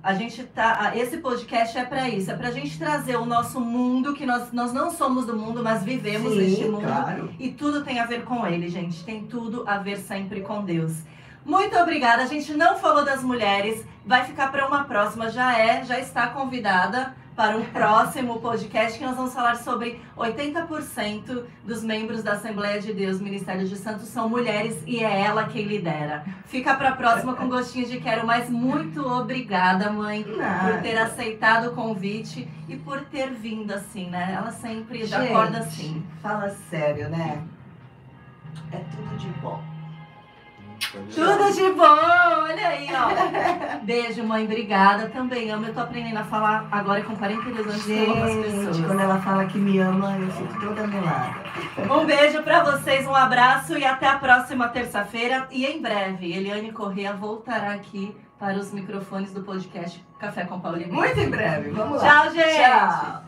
A gente tá. Esse podcast é para isso, é pra gente trazer o nosso mundo, que nós, nós não somos do mundo, mas vivemos neste mundo. claro. E tudo tem a ver com ele, gente. Tem tudo a ver sempre com Deus. Muito obrigada. A gente não falou das mulheres. Vai ficar para uma próxima. Já é, já está convidada para um próximo podcast que nós vamos falar sobre 80% dos membros da Assembleia de Deus, Ministério de Santos, são mulheres e é ela quem lidera. Fica para a próxima com gostinho de quero, mas muito obrigada, mãe, por ter aceitado o convite e por ter vindo assim, né? Ela sempre Gente, acorda assim. Fala sério, né? É tudo de bom. Tudo de bom, olha aí, ó. Beijo, mãe, obrigada. Também amo. Eu tô aprendendo a falar agora com 42 anos eu amo as Gente, pessoas. quando ela fala que me ama, eu fico toda melada. Um beijo pra vocês, um abraço e até a próxima terça-feira. E em breve, Eliane Corrêa voltará aqui para os microfones do podcast Café com Paulinho. Muito em breve, vamos lá. Tchau, gente! Tchau.